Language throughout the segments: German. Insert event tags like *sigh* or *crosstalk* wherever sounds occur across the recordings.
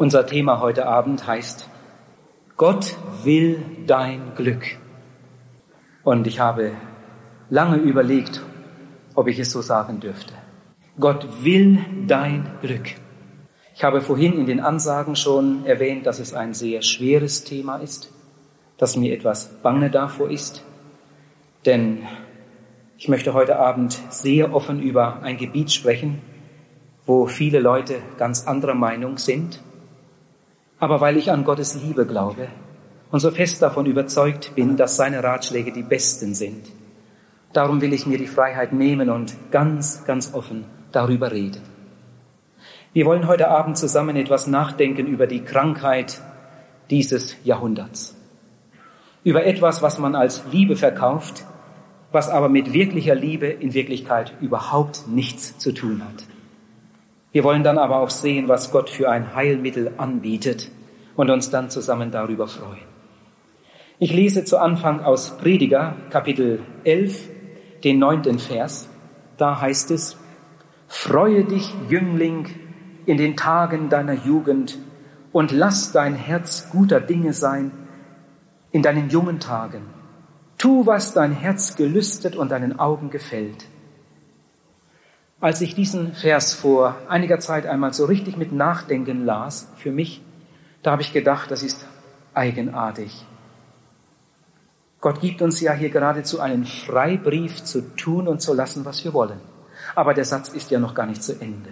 Unser Thema heute Abend heißt, Gott will dein Glück. Und ich habe lange überlegt, ob ich es so sagen dürfte. Gott will dein Glück. Ich habe vorhin in den Ansagen schon erwähnt, dass es ein sehr schweres Thema ist, dass mir etwas bange davor ist, denn ich möchte heute Abend sehr offen über ein Gebiet sprechen, wo viele Leute ganz anderer Meinung sind aber weil ich an Gottes Liebe glaube und so fest davon überzeugt bin, dass seine Ratschläge die besten sind, darum will ich mir die Freiheit nehmen und ganz, ganz offen darüber reden. Wir wollen heute Abend zusammen etwas nachdenken über die Krankheit dieses Jahrhunderts. Über etwas, was man als Liebe verkauft, was aber mit wirklicher Liebe in Wirklichkeit überhaupt nichts zu tun hat. Wir wollen dann aber auch sehen, was Gott für ein Heilmittel anbietet und uns dann zusammen darüber freuen. Ich lese zu Anfang aus Prediger Kapitel 11, den neunten Vers. Da heißt es, Freue dich, Jüngling, in den Tagen deiner Jugend und lass dein Herz guter Dinge sein in deinen jungen Tagen. Tu, was dein Herz gelüstet und deinen Augen gefällt. Als ich diesen Vers vor einiger Zeit einmal so richtig mit Nachdenken las, für mich, da habe ich gedacht, das ist eigenartig. Gott gibt uns ja hier geradezu einen Freibrief zu tun und zu lassen, was wir wollen. Aber der Satz ist ja noch gar nicht zu Ende.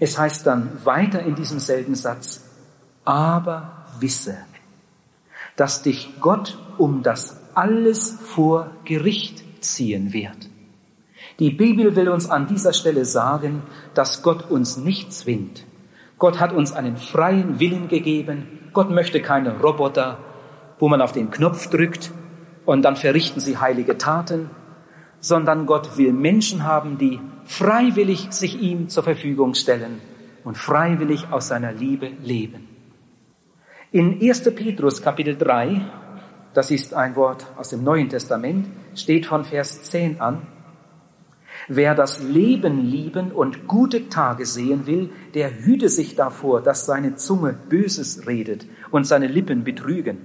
Es heißt dann weiter in diesem selben Satz, aber wisse, dass dich Gott um das alles vor Gericht ziehen wird. Die Bibel will uns an dieser Stelle sagen, dass Gott uns nicht zwingt. Gott hat uns einen freien Willen gegeben. Gott möchte keine Roboter, wo man auf den Knopf drückt und dann verrichten sie heilige Taten, sondern Gott will Menschen haben, die freiwillig sich ihm zur Verfügung stellen und freiwillig aus seiner Liebe leben. In 1. Petrus Kapitel 3, das ist ein Wort aus dem Neuen Testament, steht von Vers 10 an, Wer das Leben lieben und gute Tage sehen will, der hüte sich davor, dass seine Zunge Böses redet und seine Lippen betrügen.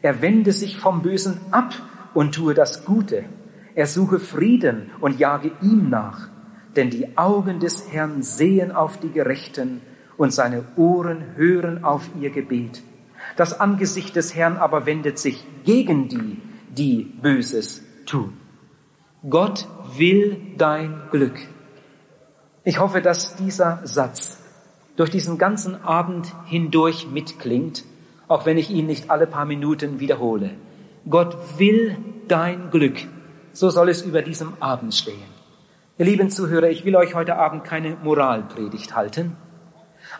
Er wende sich vom Bösen ab und tue das Gute. Er suche Frieden und jage ihm nach. Denn die Augen des Herrn sehen auf die Gerechten und seine Ohren hören auf ihr Gebet. Das Angesicht des Herrn aber wendet sich gegen die, die Böses tun. Gott will dein Glück. Ich hoffe, dass dieser Satz durch diesen ganzen Abend hindurch mitklingt, auch wenn ich ihn nicht alle paar Minuten wiederhole. Gott will dein Glück. So soll es über diesem Abend stehen. Ihr lieben Zuhörer, ich will euch heute Abend keine Moralpredigt halten,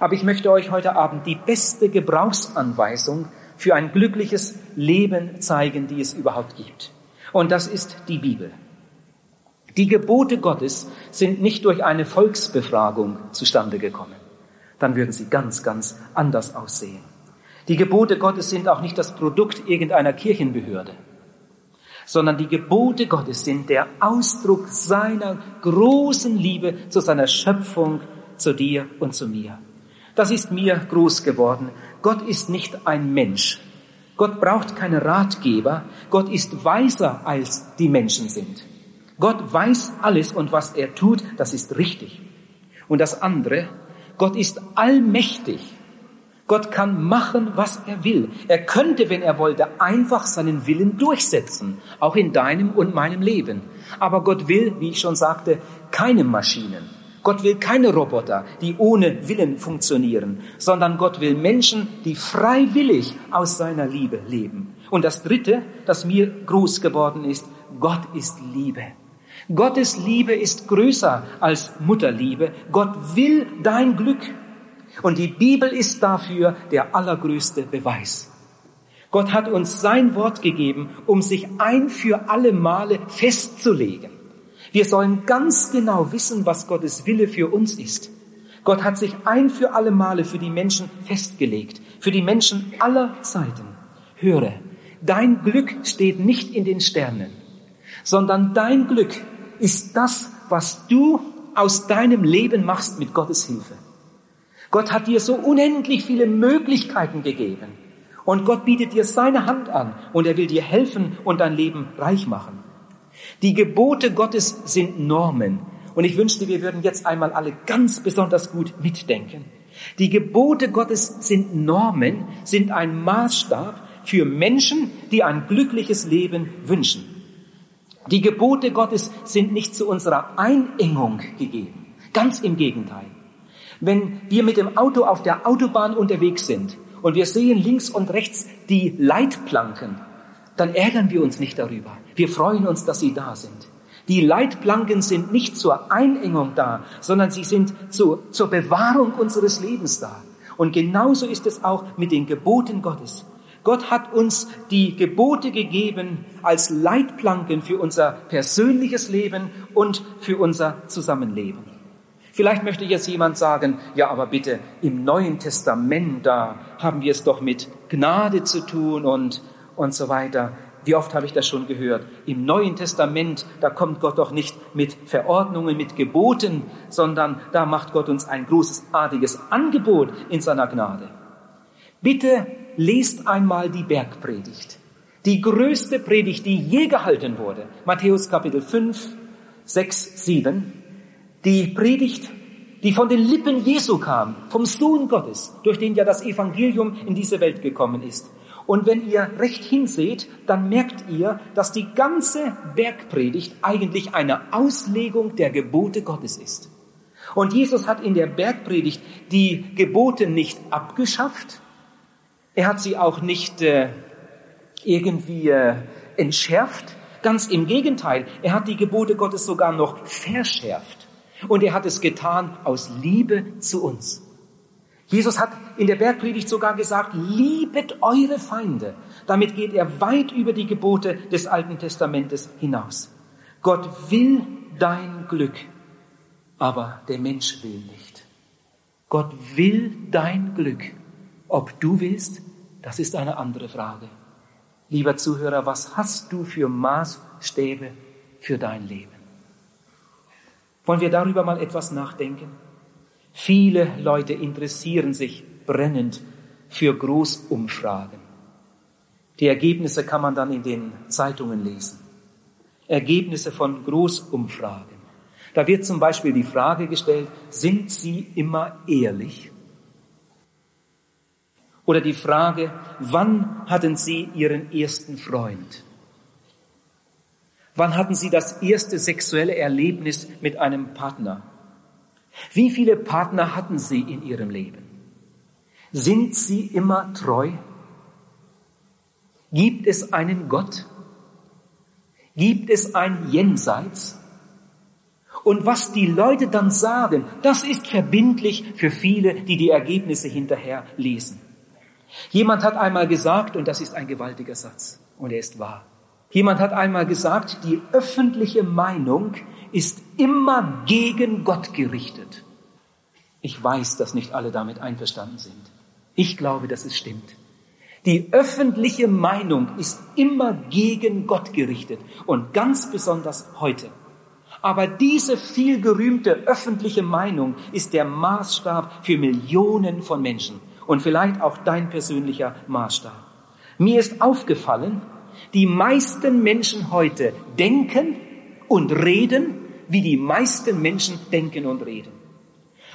aber ich möchte euch heute Abend die beste Gebrauchsanweisung für ein glückliches Leben zeigen, die es überhaupt gibt. Und das ist die Bibel. Die Gebote Gottes sind nicht durch eine Volksbefragung zustande gekommen. Dann würden sie ganz, ganz anders aussehen. Die Gebote Gottes sind auch nicht das Produkt irgendeiner Kirchenbehörde, sondern die Gebote Gottes sind der Ausdruck seiner großen Liebe zu seiner Schöpfung, zu dir und zu mir. Das ist mir groß geworden. Gott ist nicht ein Mensch. Gott braucht keine Ratgeber. Gott ist weiser als die Menschen sind. Gott weiß alles und was er tut, das ist richtig. Und das andere, Gott ist allmächtig. Gott kann machen, was er will. Er könnte, wenn er wollte, einfach seinen Willen durchsetzen, auch in deinem und meinem Leben. Aber Gott will, wie ich schon sagte, keine Maschinen. Gott will keine Roboter, die ohne Willen funktionieren, sondern Gott will Menschen, die freiwillig aus seiner Liebe leben. Und das Dritte, das mir groß geworden ist, Gott ist Liebe. Gottes Liebe ist größer als Mutterliebe. Gott will dein Glück. Und die Bibel ist dafür der allergrößte Beweis. Gott hat uns sein Wort gegeben, um sich ein für alle Male festzulegen. Wir sollen ganz genau wissen, was Gottes Wille für uns ist. Gott hat sich ein für alle Male für die Menschen festgelegt, für die Menschen aller Zeiten. Höre, dein Glück steht nicht in den Sternen, sondern dein Glück ist das, was du aus deinem Leben machst mit Gottes Hilfe. Gott hat dir so unendlich viele Möglichkeiten gegeben. Und Gott bietet dir seine Hand an und er will dir helfen und dein Leben reich machen. Die Gebote Gottes sind Normen. Und ich wünschte, wir würden jetzt einmal alle ganz besonders gut mitdenken. Die Gebote Gottes sind Normen, sind ein Maßstab für Menschen, die ein glückliches Leben wünschen. Die Gebote Gottes sind nicht zu unserer Einengung gegeben. Ganz im Gegenteil. Wenn wir mit dem Auto auf der Autobahn unterwegs sind und wir sehen links und rechts die Leitplanken, dann ärgern wir uns nicht darüber. Wir freuen uns, dass sie da sind. Die Leitplanken sind nicht zur Einengung da, sondern sie sind zu, zur Bewahrung unseres Lebens da. Und genauso ist es auch mit den Geboten Gottes. Gott hat uns die Gebote gegeben als Leitplanken für unser persönliches Leben und für unser Zusammenleben. Vielleicht möchte jetzt jemand sagen, ja, aber bitte, im Neuen Testament, da haben wir es doch mit Gnade zu tun und, und so weiter. Wie oft habe ich das schon gehört? Im Neuen Testament, da kommt Gott doch nicht mit Verordnungen, mit Geboten, sondern da macht Gott uns ein großartiges Angebot in seiner Gnade. Bitte lest einmal die Bergpredigt. Die größte Predigt, die je gehalten wurde. Matthäus Kapitel 5, 6, 7 die Predigt, die von den Lippen Jesu kam, vom Sohn Gottes, durch den ja das Evangelium in diese Welt gekommen ist. Und wenn ihr recht hinseht, dann merkt ihr, dass die ganze Bergpredigt eigentlich eine Auslegung der Gebote Gottes ist. Und Jesus hat in der Bergpredigt die Gebote nicht abgeschafft. Er hat sie auch nicht äh, irgendwie äh, entschärft. Ganz im Gegenteil, er hat die Gebote Gottes sogar noch verschärft. Und er hat es getan aus Liebe zu uns. Jesus hat in der Bergpredigt sogar gesagt, liebet eure Feinde. Damit geht er weit über die Gebote des Alten Testamentes hinaus. Gott will dein Glück, aber der Mensch will nicht. Gott will dein Glück. Ob du willst, das ist eine andere Frage. Lieber Zuhörer, was hast du für Maßstäbe für dein Leben? Wollen wir darüber mal etwas nachdenken? Viele Leute interessieren sich brennend für Großumfragen. Die Ergebnisse kann man dann in den Zeitungen lesen. Ergebnisse von Großumfragen. Da wird zum Beispiel die Frage gestellt, sind Sie immer ehrlich? Oder die Frage, wann hatten Sie Ihren ersten Freund? Wann hatten Sie das erste sexuelle Erlebnis mit einem Partner? Wie viele Partner hatten Sie in Ihrem Leben? Sind Sie immer treu? Gibt es einen Gott? Gibt es ein Jenseits? Und was die Leute dann sagen, das ist verbindlich für viele, die die Ergebnisse hinterher lesen. Jemand hat einmal gesagt, und das ist ein gewaltiger Satz, und er ist wahr, Jemand hat einmal gesagt, die öffentliche Meinung ist immer gegen Gott gerichtet. Ich weiß, dass nicht alle damit einverstanden sind. Ich glaube, dass es stimmt. Die öffentliche Meinung ist immer gegen Gott gerichtet und ganz besonders heute. Aber diese vielgerühmte öffentliche Meinung ist der Maßstab für Millionen von Menschen und vielleicht auch dein persönlicher Maßstab. Mir ist aufgefallen, die meisten Menschen heute denken und reden, wie die meisten Menschen denken und reden.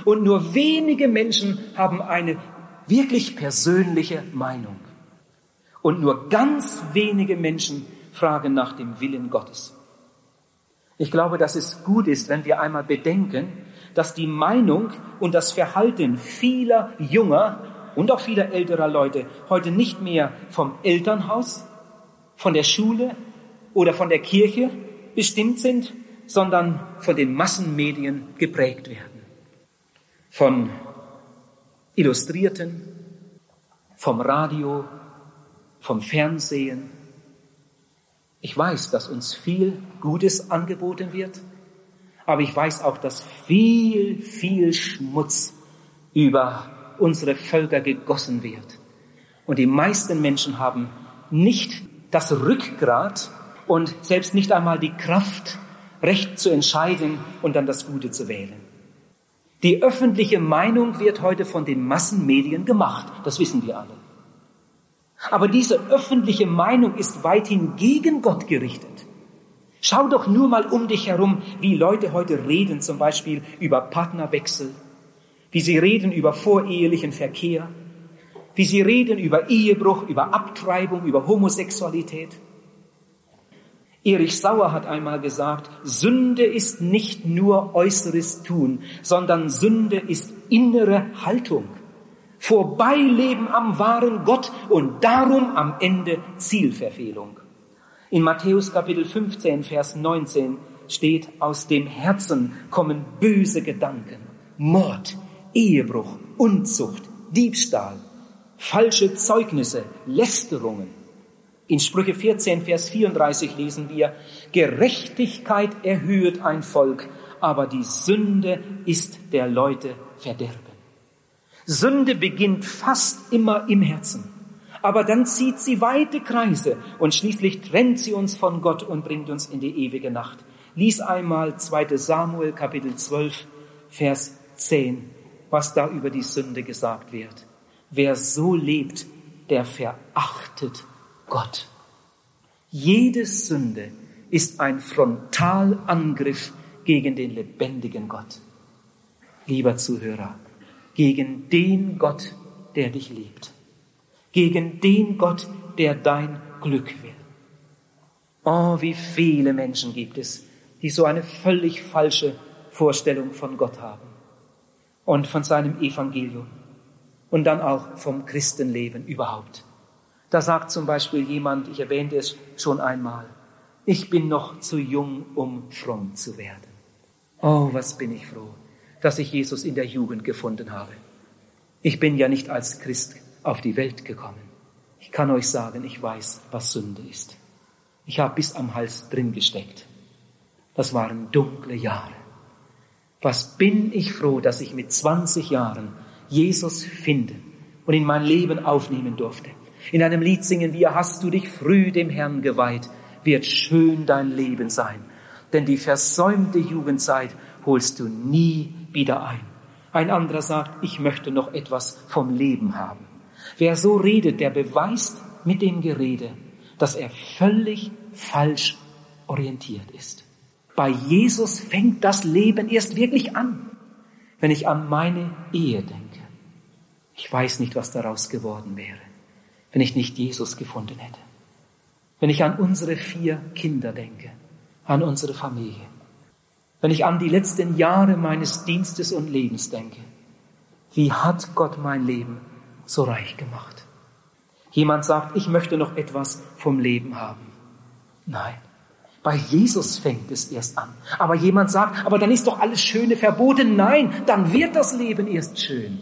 Und nur wenige Menschen haben eine wirklich persönliche Meinung. Und nur ganz wenige Menschen fragen nach dem Willen Gottes. Ich glaube, dass es gut ist, wenn wir einmal bedenken, dass die Meinung und das Verhalten vieler junger und auch vieler älterer Leute heute nicht mehr vom Elternhaus, von der Schule oder von der Kirche bestimmt sind, sondern von den Massenmedien geprägt werden. Von Illustrierten, vom Radio, vom Fernsehen. Ich weiß, dass uns viel Gutes angeboten wird, aber ich weiß auch, dass viel, viel Schmutz über unsere Völker gegossen wird. Und die meisten Menschen haben nicht das Rückgrat und selbst nicht einmal die Kraft, recht zu entscheiden und dann das Gute zu wählen. Die öffentliche Meinung wird heute von den Massenmedien gemacht, das wissen wir alle. Aber diese öffentliche Meinung ist weithin gegen Gott gerichtet. Schau doch nur mal um dich herum, wie Leute heute reden, zum Beispiel über Partnerwechsel, wie sie reden über vorehelichen Verkehr, wie sie reden über Ehebruch, über Abtreibung, über Homosexualität. Erich Sauer hat einmal gesagt, Sünde ist nicht nur äußeres Tun, sondern Sünde ist innere Haltung. Vorbeileben am wahren Gott und darum am Ende Zielverfehlung. In Matthäus Kapitel 15, Vers 19 steht, aus dem Herzen kommen böse Gedanken, Mord, Ehebruch, Unzucht, Diebstahl, falsche Zeugnisse, Lästerungen. In Sprüche 14, Vers 34 lesen wir, Gerechtigkeit erhöht ein Volk, aber die Sünde ist der Leute Verderben. Sünde beginnt fast immer im Herzen, aber dann zieht sie weite Kreise und schließlich trennt sie uns von Gott und bringt uns in die ewige Nacht. Lies einmal 2 Samuel Kapitel 12, Vers 10, was da über die Sünde gesagt wird. Wer so lebt, der verachtet Gott. Jede Sünde ist ein Frontalangriff gegen den lebendigen Gott. Lieber Zuhörer, gegen den Gott, der dich liebt. Gegen den Gott, der dein Glück will. Oh, wie viele Menschen gibt es, die so eine völlig falsche Vorstellung von Gott haben und von seinem Evangelium und dann auch vom Christenleben überhaupt. Da sagt zum Beispiel jemand, ich erwähnte es schon einmal, ich bin noch zu jung, um fromm zu werden. Oh, was bin ich froh, dass ich Jesus in der Jugend gefunden habe. Ich bin ja nicht als Christ auf die Welt gekommen. Ich kann euch sagen, ich weiß, was Sünde ist. Ich habe bis am Hals drin gesteckt. Das waren dunkle Jahre. Was bin ich froh, dass ich mit 20 Jahren Jesus finden und in mein Leben aufnehmen durfte. In einem Lied singen wir, hast du dich früh dem Herrn geweiht, wird schön dein Leben sein. Denn die versäumte Jugendzeit holst du nie wieder ein. Ein anderer sagt, ich möchte noch etwas vom Leben haben. Wer so redet, der beweist mit dem Gerede, dass er völlig falsch orientiert ist. Bei Jesus fängt das Leben erst wirklich an, wenn ich an meine Ehe denke. Ich weiß nicht, was daraus geworden wäre, wenn ich nicht Jesus gefunden hätte. Wenn ich an unsere vier Kinder denke, an unsere Familie, wenn ich an die letzten Jahre meines Dienstes und Lebens denke, wie hat Gott mein Leben so reich gemacht? Jemand sagt, ich möchte noch etwas vom Leben haben. Nein, bei Jesus fängt es erst an. Aber jemand sagt, aber dann ist doch alles Schöne verboten. Nein, dann wird das Leben erst schön.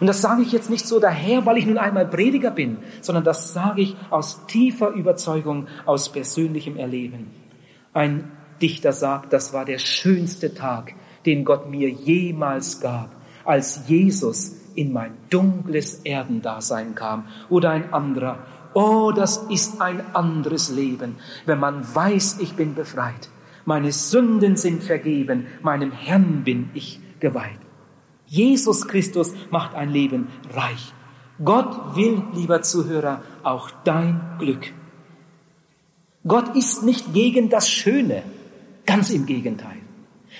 Und das sage ich jetzt nicht so daher, weil ich nun einmal Prediger bin, sondern das sage ich aus tiefer Überzeugung, aus persönlichem Erleben. Ein Dichter sagt, das war der schönste Tag, den Gott mir jemals gab, als Jesus in mein dunkles Erdendasein kam. Oder ein anderer, oh, das ist ein anderes Leben, wenn man weiß, ich bin befreit. Meine Sünden sind vergeben, meinem Herrn bin ich geweiht. Jesus Christus macht ein Leben reich. Gott will, lieber Zuhörer, auch dein Glück. Gott ist nicht gegen das Schöne, ganz im Gegenteil.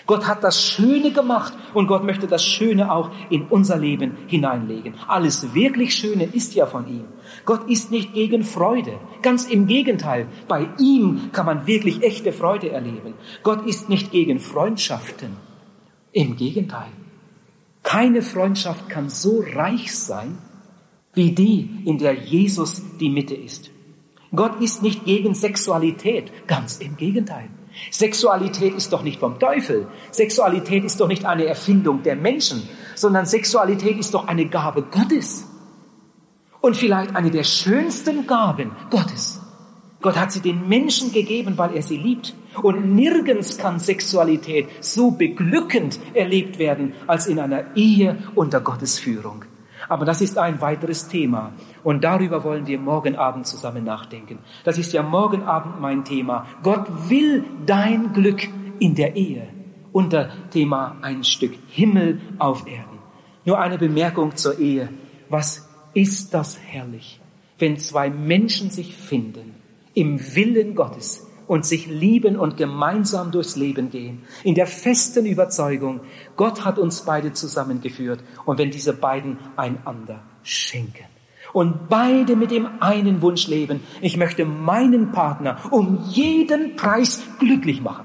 Gott hat das Schöne gemacht und Gott möchte das Schöne auch in unser Leben hineinlegen. Alles wirklich Schöne ist ja von ihm. Gott ist nicht gegen Freude, ganz im Gegenteil. Bei ihm kann man wirklich echte Freude erleben. Gott ist nicht gegen Freundschaften, im Gegenteil. Keine Freundschaft kann so reich sein wie die, in der Jesus die Mitte ist. Gott ist nicht gegen Sexualität, ganz im Gegenteil. Sexualität ist doch nicht vom Teufel. Sexualität ist doch nicht eine Erfindung der Menschen, sondern Sexualität ist doch eine Gabe Gottes. Und vielleicht eine der schönsten Gaben Gottes. Gott hat sie den Menschen gegeben, weil er sie liebt. Und nirgends kann Sexualität so beglückend erlebt werden als in einer Ehe unter Gottes Führung. Aber das ist ein weiteres Thema. Und darüber wollen wir morgen Abend zusammen nachdenken. Das ist ja morgen Abend mein Thema. Gott will dein Glück in der Ehe unter Thema ein Stück Himmel auf Erden. Nur eine Bemerkung zur Ehe. Was ist das herrlich, wenn zwei Menschen sich finden im Willen Gottes und sich lieben und gemeinsam durchs Leben gehen, in der festen Überzeugung, Gott hat uns beide zusammengeführt und wenn diese beiden einander schenken. Und beide mit dem einen Wunsch leben, ich möchte meinen Partner um jeden Preis glücklich machen.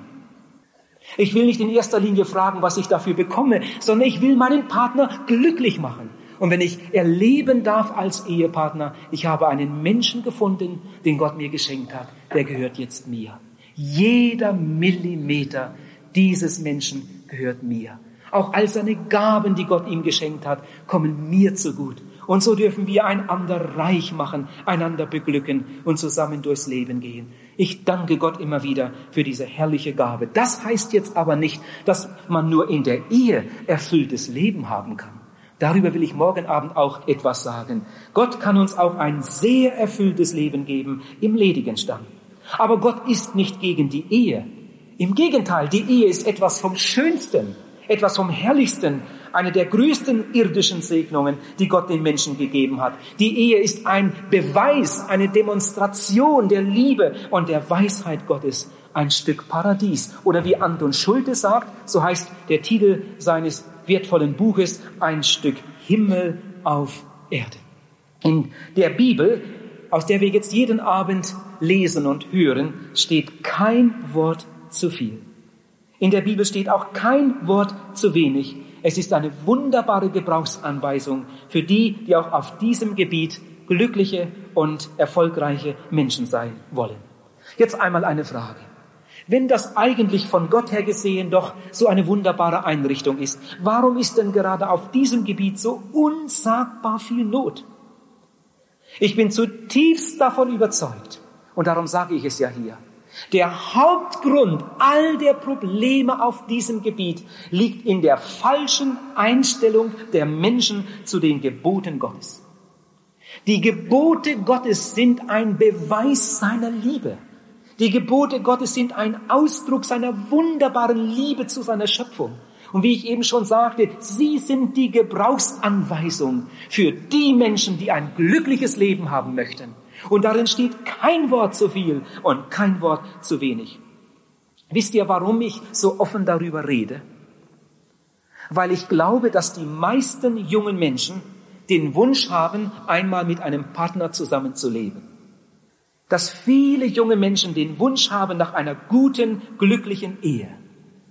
Ich will nicht in erster Linie fragen, was ich dafür bekomme, sondern ich will meinen Partner glücklich machen. Und wenn ich erleben darf als Ehepartner, ich habe einen Menschen gefunden, den Gott mir geschenkt hat, der gehört jetzt mir. Jeder Millimeter dieses Menschen gehört mir. Auch all seine Gaben, die Gott ihm geschenkt hat, kommen mir zugut. Und so dürfen wir einander reich machen, einander beglücken und zusammen durchs Leben gehen. Ich danke Gott immer wieder für diese herrliche Gabe. Das heißt jetzt aber nicht, dass man nur in der Ehe erfülltes Leben haben kann. Darüber will ich morgen Abend auch etwas sagen. Gott kann uns auch ein sehr erfülltes Leben geben im ledigen Stand. Aber Gott ist nicht gegen die Ehe. Im Gegenteil, die Ehe ist etwas vom Schönsten, etwas vom Herrlichsten, eine der größten irdischen Segnungen, die Gott den Menschen gegeben hat. Die Ehe ist ein Beweis, eine Demonstration der Liebe und der Weisheit Gottes, ein Stück Paradies. Oder wie Anton Schulte sagt, so heißt der Titel seines wertvollen Buches, ein Stück Himmel auf Erde. In der Bibel, aus der wir jetzt jeden Abend lesen und hören, steht kein Wort zu viel. In der Bibel steht auch kein Wort zu wenig. Es ist eine wunderbare Gebrauchsanweisung für die, die auch auf diesem Gebiet glückliche und erfolgreiche Menschen sein wollen. Jetzt einmal eine Frage. Wenn das eigentlich von Gott her gesehen doch so eine wunderbare Einrichtung ist, warum ist denn gerade auf diesem Gebiet so unsagbar viel Not? Ich bin zutiefst davon überzeugt, und darum sage ich es ja hier, der Hauptgrund all der Probleme auf diesem Gebiet liegt in der falschen Einstellung der Menschen zu den Geboten Gottes. Die Gebote Gottes sind ein Beweis seiner Liebe. Die Gebote Gottes sind ein Ausdruck seiner wunderbaren Liebe zu seiner Schöpfung. Und wie ich eben schon sagte, sie sind die Gebrauchsanweisung für die Menschen, die ein glückliches Leben haben möchten. Und darin steht kein Wort zu viel und kein Wort zu wenig. Wisst ihr, warum ich so offen darüber rede? Weil ich glaube, dass die meisten jungen Menschen den Wunsch haben, einmal mit einem Partner zusammenzuleben. Dass viele junge Menschen den Wunsch haben nach einer guten, glücklichen Ehe.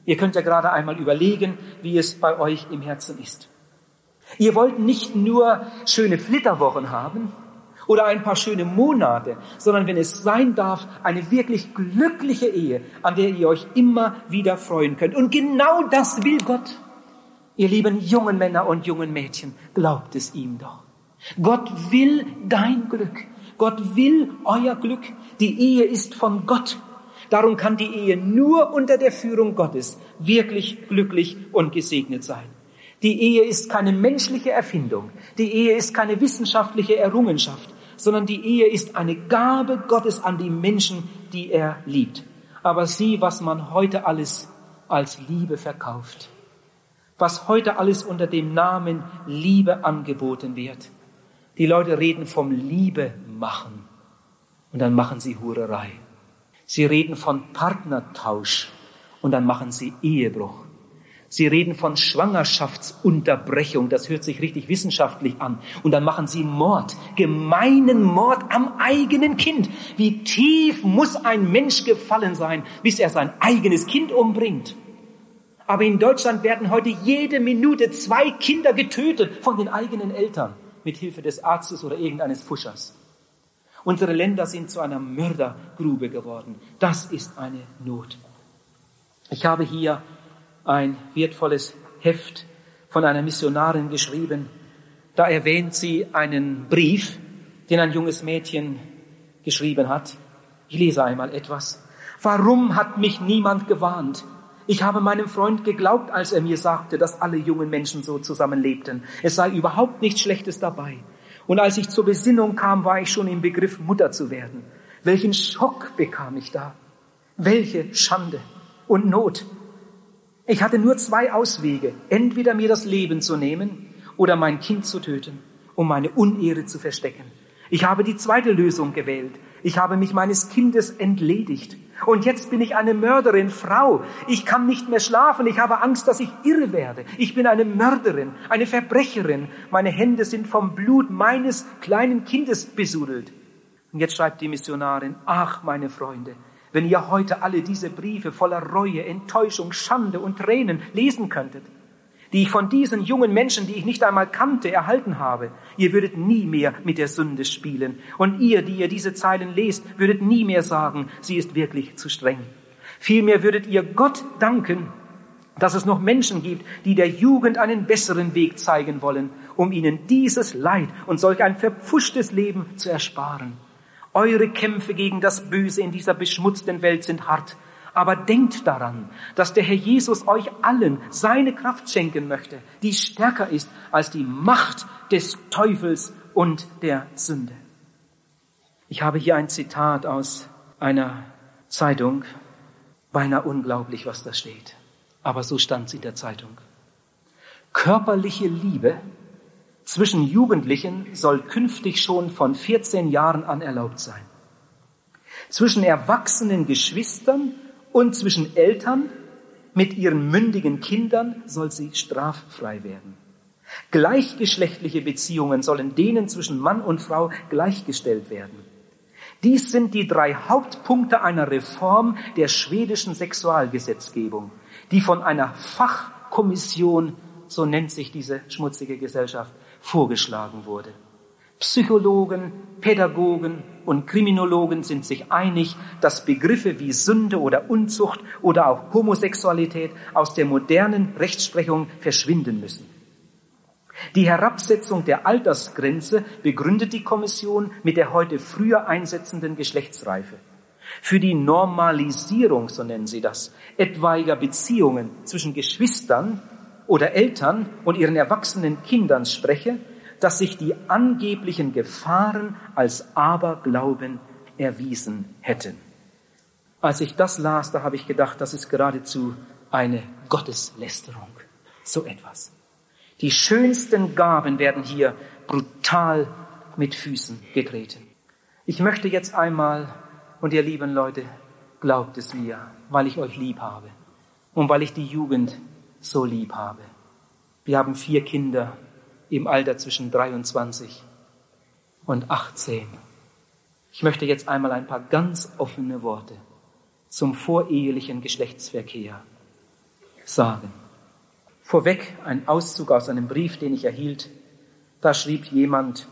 Ihr könnt ja gerade einmal überlegen, wie es bei euch im Herzen ist. Ihr wollt nicht nur schöne Flitterwochen haben, oder ein paar schöne Monate, sondern wenn es sein darf, eine wirklich glückliche Ehe, an der ihr euch immer wieder freuen könnt. Und genau das will Gott. Ihr lieben jungen Männer und jungen Mädchen, glaubt es ihm doch. Gott will dein Glück. Gott will euer Glück. Die Ehe ist von Gott. Darum kann die Ehe nur unter der Führung Gottes wirklich glücklich und gesegnet sein. Die Ehe ist keine menschliche Erfindung. Die Ehe ist keine wissenschaftliche Errungenschaft sondern die Ehe ist eine Gabe Gottes an die Menschen, die er liebt. Aber sieh, was man heute alles als Liebe verkauft. Was heute alles unter dem Namen Liebe angeboten wird. Die Leute reden vom Liebe machen und dann machen sie Hurerei. Sie reden von Partnertausch und dann machen sie Ehebruch. Sie reden von Schwangerschaftsunterbrechung, das hört sich richtig wissenschaftlich an. Und dann machen sie Mord, gemeinen Mord am eigenen Kind. Wie tief muss ein Mensch gefallen sein, bis er sein eigenes Kind umbringt? Aber in Deutschland werden heute jede Minute zwei Kinder getötet von den eigenen Eltern mit Hilfe des Arztes oder irgendeines Fuschers. Unsere Länder sind zu einer Mördergrube geworden. Das ist eine Not. Ich habe hier ein wertvolles Heft von einer Missionarin geschrieben. Da erwähnt sie einen Brief, den ein junges Mädchen geschrieben hat. Ich lese einmal etwas. Warum hat mich niemand gewarnt? Ich habe meinem Freund geglaubt, als er mir sagte, dass alle jungen Menschen so zusammenlebten. Es sei überhaupt nichts Schlechtes dabei. Und als ich zur Besinnung kam, war ich schon im Begriff, Mutter zu werden. Welchen Schock bekam ich da? Welche Schande und Not. Ich hatte nur zwei Auswege, entweder mir das Leben zu nehmen oder mein Kind zu töten, um meine Unehre zu verstecken. Ich habe die zweite Lösung gewählt. Ich habe mich meines Kindes entledigt. Und jetzt bin ich eine Mörderin, Frau. Ich kann nicht mehr schlafen. Ich habe Angst, dass ich irre werde. Ich bin eine Mörderin, eine Verbrecherin. Meine Hände sind vom Blut meines kleinen Kindes besudelt. Und jetzt schreibt die Missionarin, ach, meine Freunde, wenn ihr heute alle diese Briefe voller Reue, Enttäuschung, Schande und Tränen lesen könntet, die ich von diesen jungen Menschen, die ich nicht einmal kannte, erhalten habe, ihr würdet nie mehr mit der Sünde spielen. Und ihr, die ihr diese Zeilen lest, würdet nie mehr sagen, sie ist wirklich zu streng. Vielmehr würdet ihr Gott danken, dass es noch Menschen gibt, die der Jugend einen besseren Weg zeigen wollen, um ihnen dieses Leid und solch ein verpfuschtes Leben zu ersparen. Eure Kämpfe gegen das Böse in dieser beschmutzten Welt sind hart. Aber denkt daran, dass der Herr Jesus euch allen seine Kraft schenken möchte, die stärker ist als die Macht des Teufels und der Sünde. Ich habe hier ein Zitat aus einer Zeitung. Beinahe unglaublich, was da steht. Aber so stand es in der Zeitung. Körperliche Liebe zwischen Jugendlichen soll künftig schon von 14 Jahren an erlaubt sein. Zwischen erwachsenen Geschwistern und zwischen Eltern mit ihren mündigen Kindern soll sie straffrei werden. Gleichgeschlechtliche Beziehungen sollen denen zwischen Mann und Frau gleichgestellt werden. Dies sind die drei Hauptpunkte einer Reform der schwedischen Sexualgesetzgebung, die von einer Fachkommission, so nennt sich diese schmutzige Gesellschaft, vorgeschlagen wurde. Psychologen, Pädagogen und Kriminologen sind sich einig, dass Begriffe wie Sünde oder Unzucht oder auch Homosexualität aus der modernen Rechtsprechung verschwinden müssen. Die Herabsetzung der Altersgrenze begründet die Kommission mit der heute früher einsetzenden Geschlechtsreife. Für die Normalisierung, so nennen sie das, etwaiger Beziehungen zwischen Geschwistern oder Eltern und ihren erwachsenen Kindern spreche, dass sich die angeblichen Gefahren als Aberglauben erwiesen hätten. Als ich das las, da habe ich gedacht, das ist geradezu eine Gotteslästerung. So etwas. Die schönsten Gaben werden hier brutal mit Füßen getreten. Ich möchte jetzt einmal, und ihr lieben Leute, glaubt es mir, weil ich euch lieb habe und weil ich die Jugend so lieb habe. Wir haben vier Kinder im Alter zwischen 23 und 18. Ich möchte jetzt einmal ein paar ganz offene Worte zum vorehelichen Geschlechtsverkehr sagen. Vorweg ein Auszug aus einem Brief, den ich erhielt. Da schrieb jemand,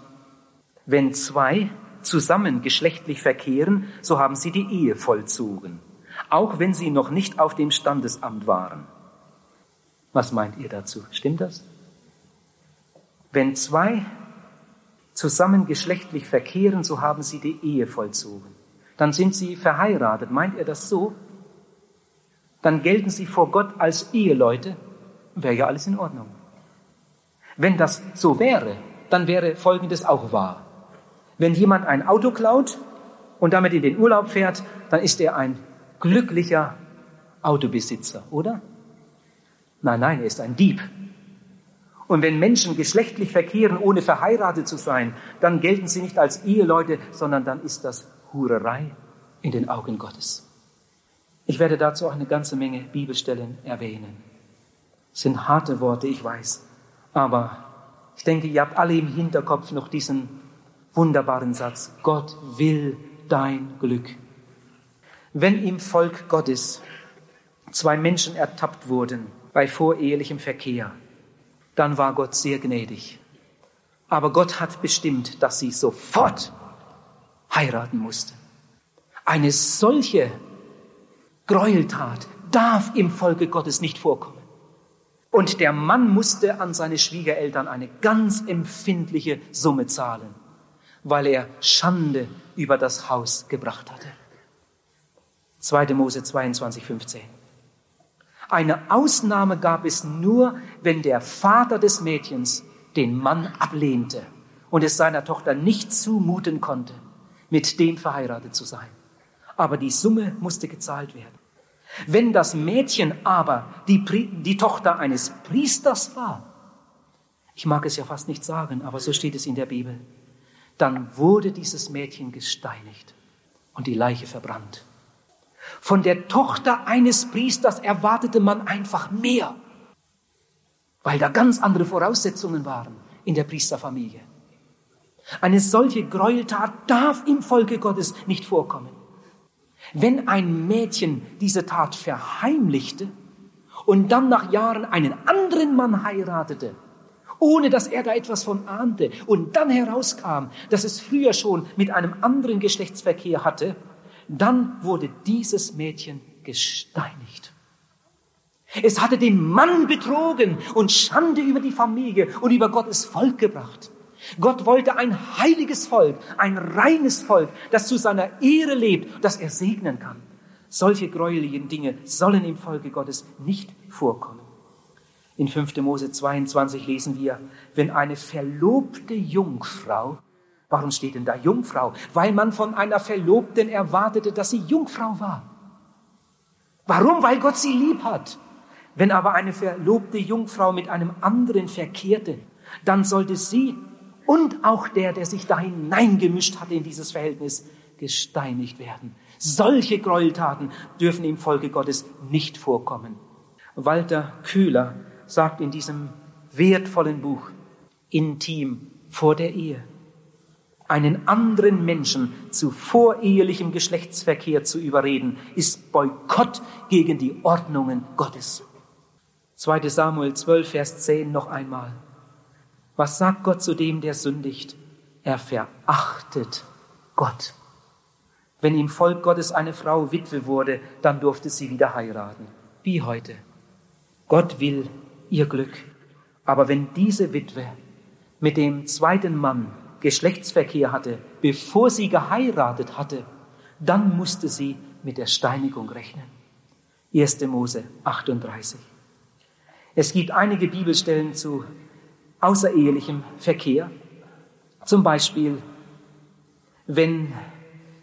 wenn zwei zusammen geschlechtlich verkehren, so haben sie die Ehe vollzogen, auch wenn sie noch nicht auf dem Standesamt waren. Was meint ihr dazu? Stimmt das? Wenn zwei zusammen geschlechtlich verkehren, so haben sie die Ehe vollzogen. Dann sind sie verheiratet. Meint ihr das so? Dann gelten sie vor Gott als Eheleute. Wäre ja alles in Ordnung. Wenn das so wäre, dann wäre Folgendes auch wahr. Wenn jemand ein Auto klaut und damit in den Urlaub fährt, dann ist er ein glücklicher Autobesitzer, oder? Nein, nein, er ist ein Dieb. Und wenn Menschen geschlechtlich verkehren, ohne verheiratet zu sein, dann gelten sie nicht als Eheleute, sondern dann ist das Hurerei in den Augen Gottes. Ich werde dazu auch eine ganze Menge Bibelstellen erwähnen. Das sind harte Worte, ich weiß. Aber ich denke, ihr habt alle im Hinterkopf noch diesen wunderbaren Satz. Gott will dein Glück. Wenn im Volk Gottes zwei Menschen ertappt wurden, bei vorehelichem Verkehr, dann war Gott sehr gnädig. Aber Gott hat bestimmt, dass sie sofort heiraten mussten. Eine solche Gräueltat darf im Volke Gottes nicht vorkommen. Und der Mann musste an seine Schwiegereltern eine ganz empfindliche Summe zahlen, weil er Schande über das Haus gebracht hatte. 2. Mose 22, 15. Eine Ausnahme gab es nur, wenn der Vater des Mädchens den Mann ablehnte und es seiner Tochter nicht zumuten konnte, mit dem verheiratet zu sein. Aber die Summe musste gezahlt werden. Wenn das Mädchen aber die, die Tochter eines Priesters war, ich mag es ja fast nicht sagen, aber so steht es in der Bibel, dann wurde dieses Mädchen gesteinigt und die Leiche verbrannt. Von der Tochter eines Priesters erwartete man einfach mehr, weil da ganz andere Voraussetzungen waren in der Priesterfamilie. Eine solche Gräueltat darf im Volke Gottes nicht vorkommen. Wenn ein Mädchen diese Tat verheimlichte und dann nach Jahren einen anderen Mann heiratete, ohne dass er da etwas von ahnte, und dann herauskam, dass es früher schon mit einem anderen Geschlechtsverkehr hatte, dann wurde dieses Mädchen gesteinigt. Es hatte den Mann betrogen und Schande über die Familie und über Gottes Volk gebracht. Gott wollte ein heiliges Volk, ein reines Volk, das zu seiner Ehre lebt, das er segnen kann. Solche gräulichen Dinge sollen im Volke Gottes nicht vorkommen. In 5. Mose 22 lesen wir, wenn eine verlobte Jungfrau, warum steht denn da Jungfrau? Weil man von einer Verlobten erwartete, dass sie Jungfrau war. Warum? Weil Gott sie lieb hat. Wenn aber eine verlobte Jungfrau mit einem anderen verkehrte, dann sollte sie und auch der, der sich da hineingemischt hatte in dieses Verhältnis, gesteinigt werden. Solche Gräueltaten dürfen im Volke Gottes nicht vorkommen. Walter Kühler sagt in diesem wertvollen Buch, Intim vor der Ehe, einen anderen Menschen zu vorehelichem Geschlechtsverkehr zu überreden, ist Boykott gegen die Ordnungen Gottes. 2 Samuel 12, Vers 10 noch einmal. Was sagt Gott zu dem, der sündigt? Er verachtet Gott. Wenn im Volk Gottes eine Frau Witwe wurde, dann durfte sie wieder heiraten, wie heute. Gott will ihr Glück. Aber wenn diese Witwe mit dem zweiten Mann Geschlechtsverkehr hatte, bevor sie geheiratet hatte, dann musste sie mit der Steinigung rechnen. 1. Mose 38. Es gibt einige Bibelstellen zu außerehelichem Verkehr. Zum Beispiel, wenn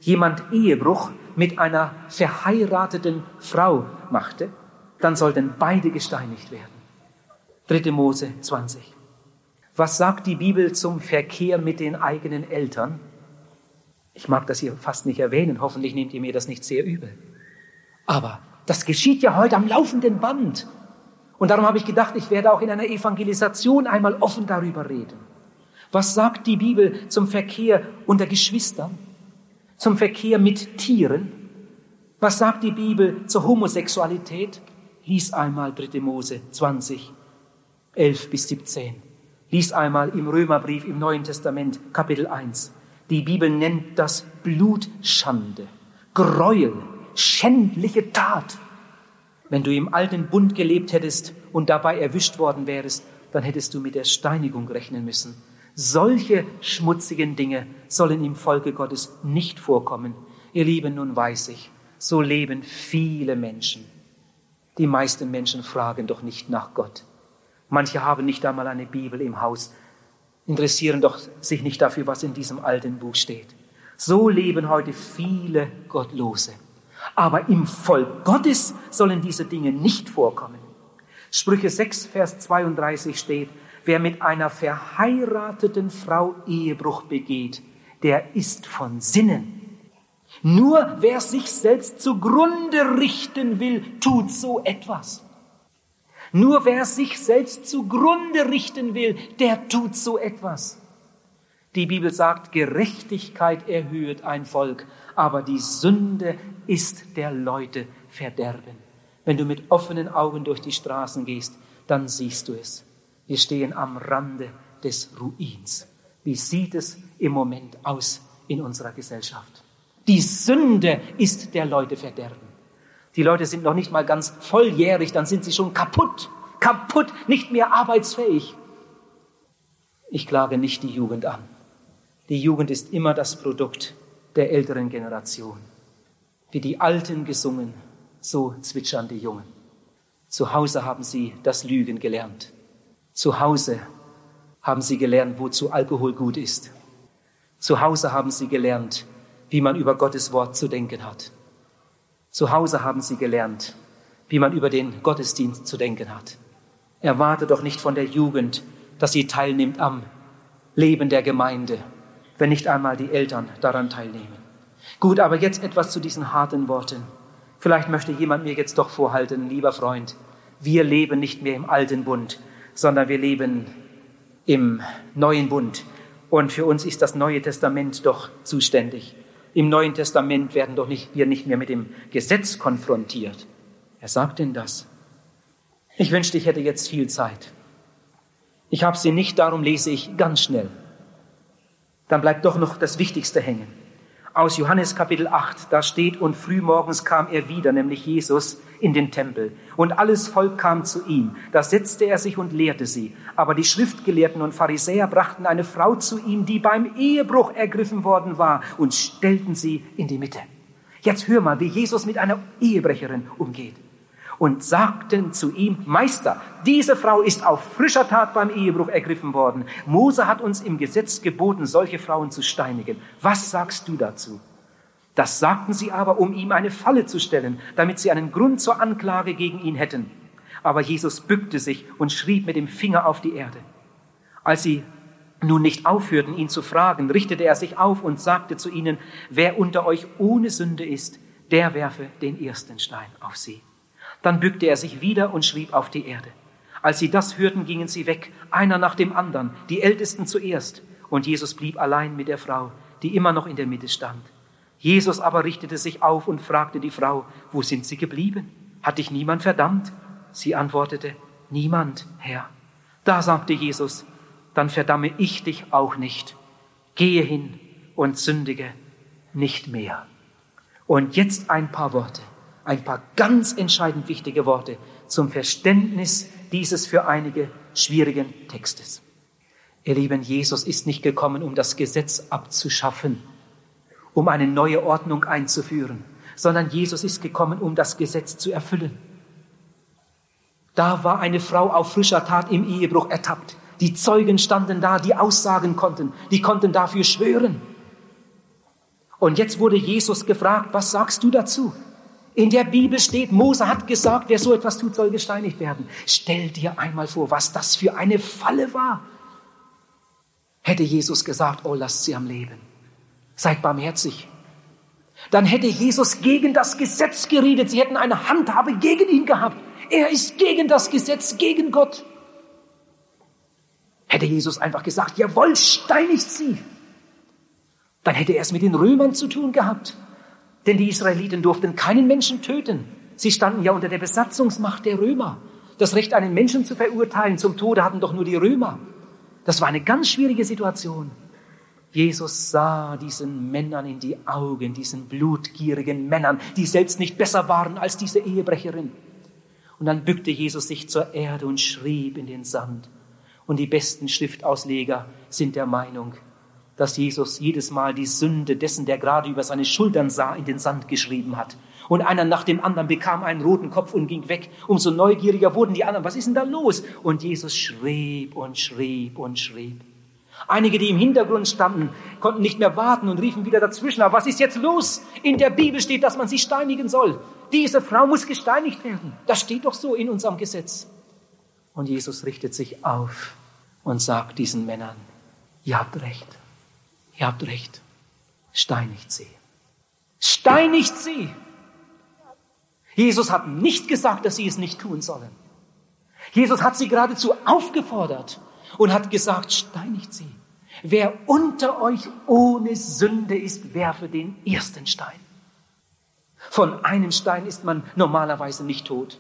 jemand Ehebruch mit einer verheirateten Frau machte, dann sollten beide gesteinigt werden. 3. Mose 20. Was sagt die Bibel zum Verkehr mit den eigenen Eltern? Ich mag das hier fast nicht erwähnen, hoffentlich nehmt ihr mir das nicht sehr übel. Aber das geschieht ja heute am laufenden Band. Und darum habe ich gedacht, ich werde auch in einer Evangelisation einmal offen darüber reden. Was sagt die Bibel zum Verkehr unter Geschwistern? Zum Verkehr mit Tieren? Was sagt die Bibel zur Homosexualität? Lies einmal 3. Mose 20, 11 bis 17. Lies einmal im Römerbrief im Neuen Testament Kapitel 1. Die Bibel nennt das Blutschande, Gräuel, schändliche Tat. Wenn du im alten Bund gelebt hättest und dabei erwischt worden wärst, dann hättest du mit der Steinigung rechnen müssen. Solche schmutzigen Dinge sollen im Volke Gottes nicht vorkommen. Ihr Lieben, nun weiß ich, so leben viele Menschen. Die meisten Menschen fragen doch nicht nach Gott. Manche haben nicht einmal eine Bibel im Haus, interessieren doch sich nicht dafür, was in diesem alten Buch steht. So leben heute viele Gottlose. Aber im Volk Gottes sollen diese Dinge nicht vorkommen. Sprüche 6, Vers 32 steht, wer mit einer verheirateten Frau Ehebruch begeht, der ist von Sinnen. Nur wer sich selbst zugrunde richten will, tut so etwas. Nur wer sich selbst zugrunde richten will, der tut so etwas. Die Bibel sagt, Gerechtigkeit erhöht ein Volk, aber die Sünde ist der Leute Verderben. Wenn du mit offenen Augen durch die Straßen gehst, dann siehst du es. Wir stehen am Rande des Ruins. Wie sieht es im Moment aus in unserer Gesellschaft? Die Sünde ist der Leute Verderben. Die Leute sind noch nicht mal ganz volljährig, dann sind sie schon kaputt, kaputt, nicht mehr arbeitsfähig. Ich klage nicht die Jugend an. Die Jugend ist immer das Produkt der älteren Generation. Wie die Alten gesungen, so zwitschern die Jungen. Zu Hause haben sie das Lügen gelernt. Zu Hause haben sie gelernt, wozu Alkohol gut ist. Zu Hause haben sie gelernt, wie man über Gottes Wort zu denken hat. Zu Hause haben sie gelernt, wie man über den Gottesdienst zu denken hat. Erwarte doch nicht von der Jugend, dass sie teilnimmt am Leben der Gemeinde, wenn nicht einmal die Eltern daran teilnehmen. Gut, aber jetzt etwas zu diesen harten Worten. Vielleicht möchte jemand mir jetzt doch vorhalten, lieber Freund, wir leben nicht mehr im alten Bund, sondern wir leben im neuen Bund. Und für uns ist das Neue Testament doch zuständig. Im Neuen Testament werden doch nicht, wir nicht mehr mit dem Gesetz konfrontiert. Wer sagt denn das? Ich wünschte, ich hätte jetzt viel Zeit. Ich habe sie nicht, darum lese ich ganz schnell. Dann bleibt doch noch das Wichtigste hängen aus Johannes Kapitel 8, da steht, und frühmorgens kam er wieder, nämlich Jesus, in den Tempel. Und alles Volk kam zu ihm. Da setzte er sich und lehrte sie. Aber die Schriftgelehrten und Pharisäer brachten eine Frau zu ihm, die beim Ehebruch ergriffen worden war, und stellten sie in die Mitte. Jetzt hör mal, wie Jesus mit einer Ehebrecherin umgeht und sagten zu ihm, Meister, diese Frau ist auf frischer Tat beim Ehebruch ergriffen worden. Mose hat uns im Gesetz geboten, solche Frauen zu steinigen. Was sagst du dazu? Das sagten sie aber, um ihm eine Falle zu stellen, damit sie einen Grund zur Anklage gegen ihn hätten. Aber Jesus bückte sich und schrieb mit dem Finger auf die Erde. Als sie nun nicht aufhörten, ihn zu fragen, richtete er sich auf und sagte zu ihnen, wer unter euch ohne Sünde ist, der werfe den ersten Stein auf sie. Dann bückte er sich wieder und schrieb auf die Erde. Als sie das hörten, gingen sie weg, einer nach dem anderen, die Ältesten zuerst. Und Jesus blieb allein mit der Frau, die immer noch in der Mitte stand. Jesus aber richtete sich auf und fragte die Frau, wo sind sie geblieben? Hat dich niemand verdammt? Sie antwortete, niemand, Herr. Da sagte Jesus, dann verdamme ich dich auch nicht. Gehe hin und sündige nicht mehr. Und jetzt ein paar Worte ein paar ganz entscheidend wichtige Worte zum Verständnis dieses für einige schwierigen Textes. Ihr Lieben, Jesus ist nicht gekommen, um das Gesetz abzuschaffen, um eine neue Ordnung einzuführen, sondern Jesus ist gekommen, um das Gesetz zu erfüllen. Da war eine Frau auf frischer Tat im Ehebruch ertappt. Die Zeugen standen da, die aussagen konnten, die konnten dafür schwören. Und jetzt wurde Jesus gefragt, was sagst du dazu? In der Bibel steht, Mose hat gesagt, wer so etwas tut, soll gesteinigt werden. Stell dir einmal vor, was das für eine Falle war. Hätte Jesus gesagt, oh, lasst sie am Leben. Seid barmherzig. Dann hätte Jesus gegen das Gesetz geredet. Sie hätten eine Handhabe gegen ihn gehabt. Er ist gegen das Gesetz, gegen Gott. Hätte Jesus einfach gesagt, jawohl, steinigt sie. Dann hätte er es mit den Römern zu tun gehabt. Denn die Israeliten durften keinen Menschen töten. Sie standen ja unter der Besatzungsmacht der Römer. Das Recht, einen Menschen zu verurteilen zum Tode hatten doch nur die Römer. Das war eine ganz schwierige Situation. Jesus sah diesen Männern in die Augen, diesen blutgierigen Männern, die selbst nicht besser waren als diese Ehebrecherin. Und dann bückte Jesus sich zur Erde und schrieb in den Sand. Und die besten Schriftausleger sind der Meinung, dass Jesus jedes Mal die Sünde dessen, der gerade über seine Schultern sah, in den Sand geschrieben hat. Und einer nach dem anderen bekam einen roten Kopf und ging weg. Umso neugieriger wurden die anderen. Was ist denn da los? Und Jesus schrieb und schrieb und schrieb. Einige, die im Hintergrund standen, konnten nicht mehr warten und riefen wieder dazwischen. Aber was ist jetzt los? In der Bibel steht, dass man sie steinigen soll. Diese Frau muss gesteinigt werden. Das steht doch so in unserem Gesetz. Und Jesus richtet sich auf und sagt diesen Männern, ihr habt recht. Ihr habt recht. Steinigt sie. Steinigt sie. Jesus hat nicht gesagt, dass sie es nicht tun sollen. Jesus hat sie geradezu aufgefordert und hat gesagt, steinigt sie. Wer unter euch ohne Sünde ist, werfe den ersten Stein. Von einem Stein ist man normalerweise nicht tot.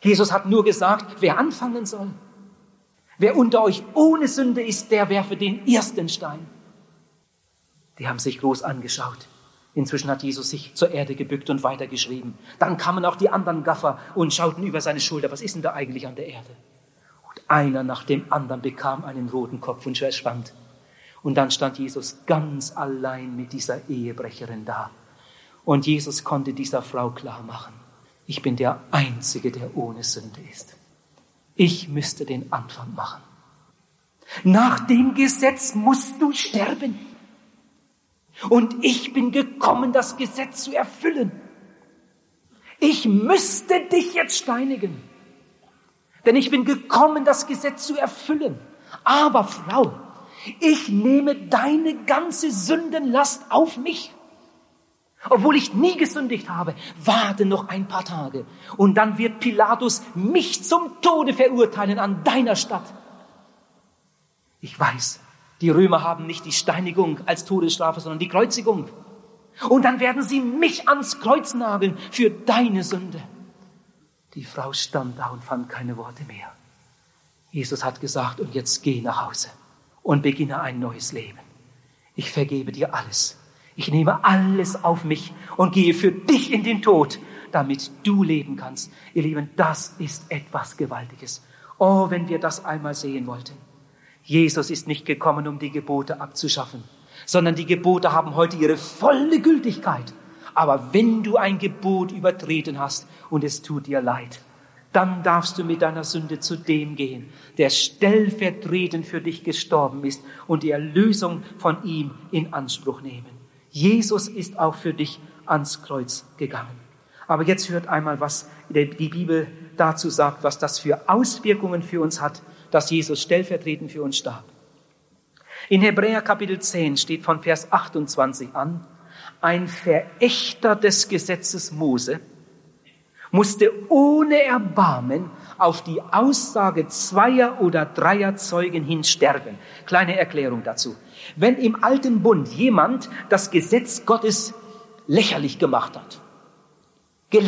Jesus hat nur gesagt, wer anfangen soll. Wer unter euch ohne Sünde ist, der werfe den ersten Stein. Die haben sich groß angeschaut. Inzwischen hat Jesus sich zur Erde gebückt und weitergeschrieben. Dann kamen auch die anderen Gaffer und schauten über seine Schulter. Was ist denn da eigentlich an der Erde? Einer nach dem anderen bekam einen roten Kopf und verschwand. Und dann stand Jesus ganz allein mit dieser Ehebrecherin da. Und Jesus konnte dieser Frau klar machen, ich bin der Einzige, der ohne Sünde ist. Ich müsste den Anfang machen. Nach dem Gesetz musst du sterben. Und ich bin gekommen, das Gesetz zu erfüllen. Ich müsste dich jetzt steinigen. Denn ich bin gekommen, das Gesetz zu erfüllen. Aber Frau, ich nehme deine ganze Sündenlast auf mich. Obwohl ich nie gesündigt habe, warte noch ein paar Tage. Und dann wird Pilatus mich zum Tode verurteilen an deiner Stadt. Ich weiß, die Römer haben nicht die Steinigung als Todesstrafe, sondern die Kreuzigung. Und dann werden sie mich ans Kreuz nageln für deine Sünde. Die Frau stand da und fand keine Worte mehr. Jesus hat gesagt, und jetzt geh nach Hause und beginne ein neues Leben. Ich vergebe dir alles. Ich nehme alles auf mich und gehe für dich in den Tod, damit du leben kannst. Ihr Lieben, das ist etwas Gewaltiges. Oh, wenn wir das einmal sehen wollten. Jesus ist nicht gekommen, um die Gebote abzuschaffen, sondern die Gebote haben heute ihre volle Gültigkeit. Aber wenn du ein Gebot übertreten hast und es tut dir leid, dann darfst du mit deiner Sünde zu dem gehen, der stellvertretend für dich gestorben ist und die Erlösung von ihm in Anspruch nehmen. Jesus ist auch für dich ans Kreuz gegangen. Aber jetzt hört einmal, was die Bibel dazu sagt, was das für Auswirkungen für uns hat, dass Jesus stellvertretend für uns starb. In Hebräer Kapitel 10 steht von Vers 28 an, ein Verächter des Gesetzes Mose musste ohne Erbarmen auf die Aussage zweier oder dreier Zeugen hin sterben. Kleine Erklärung dazu. Wenn im alten Bund jemand das Gesetz Gottes lächerlich gemacht hat,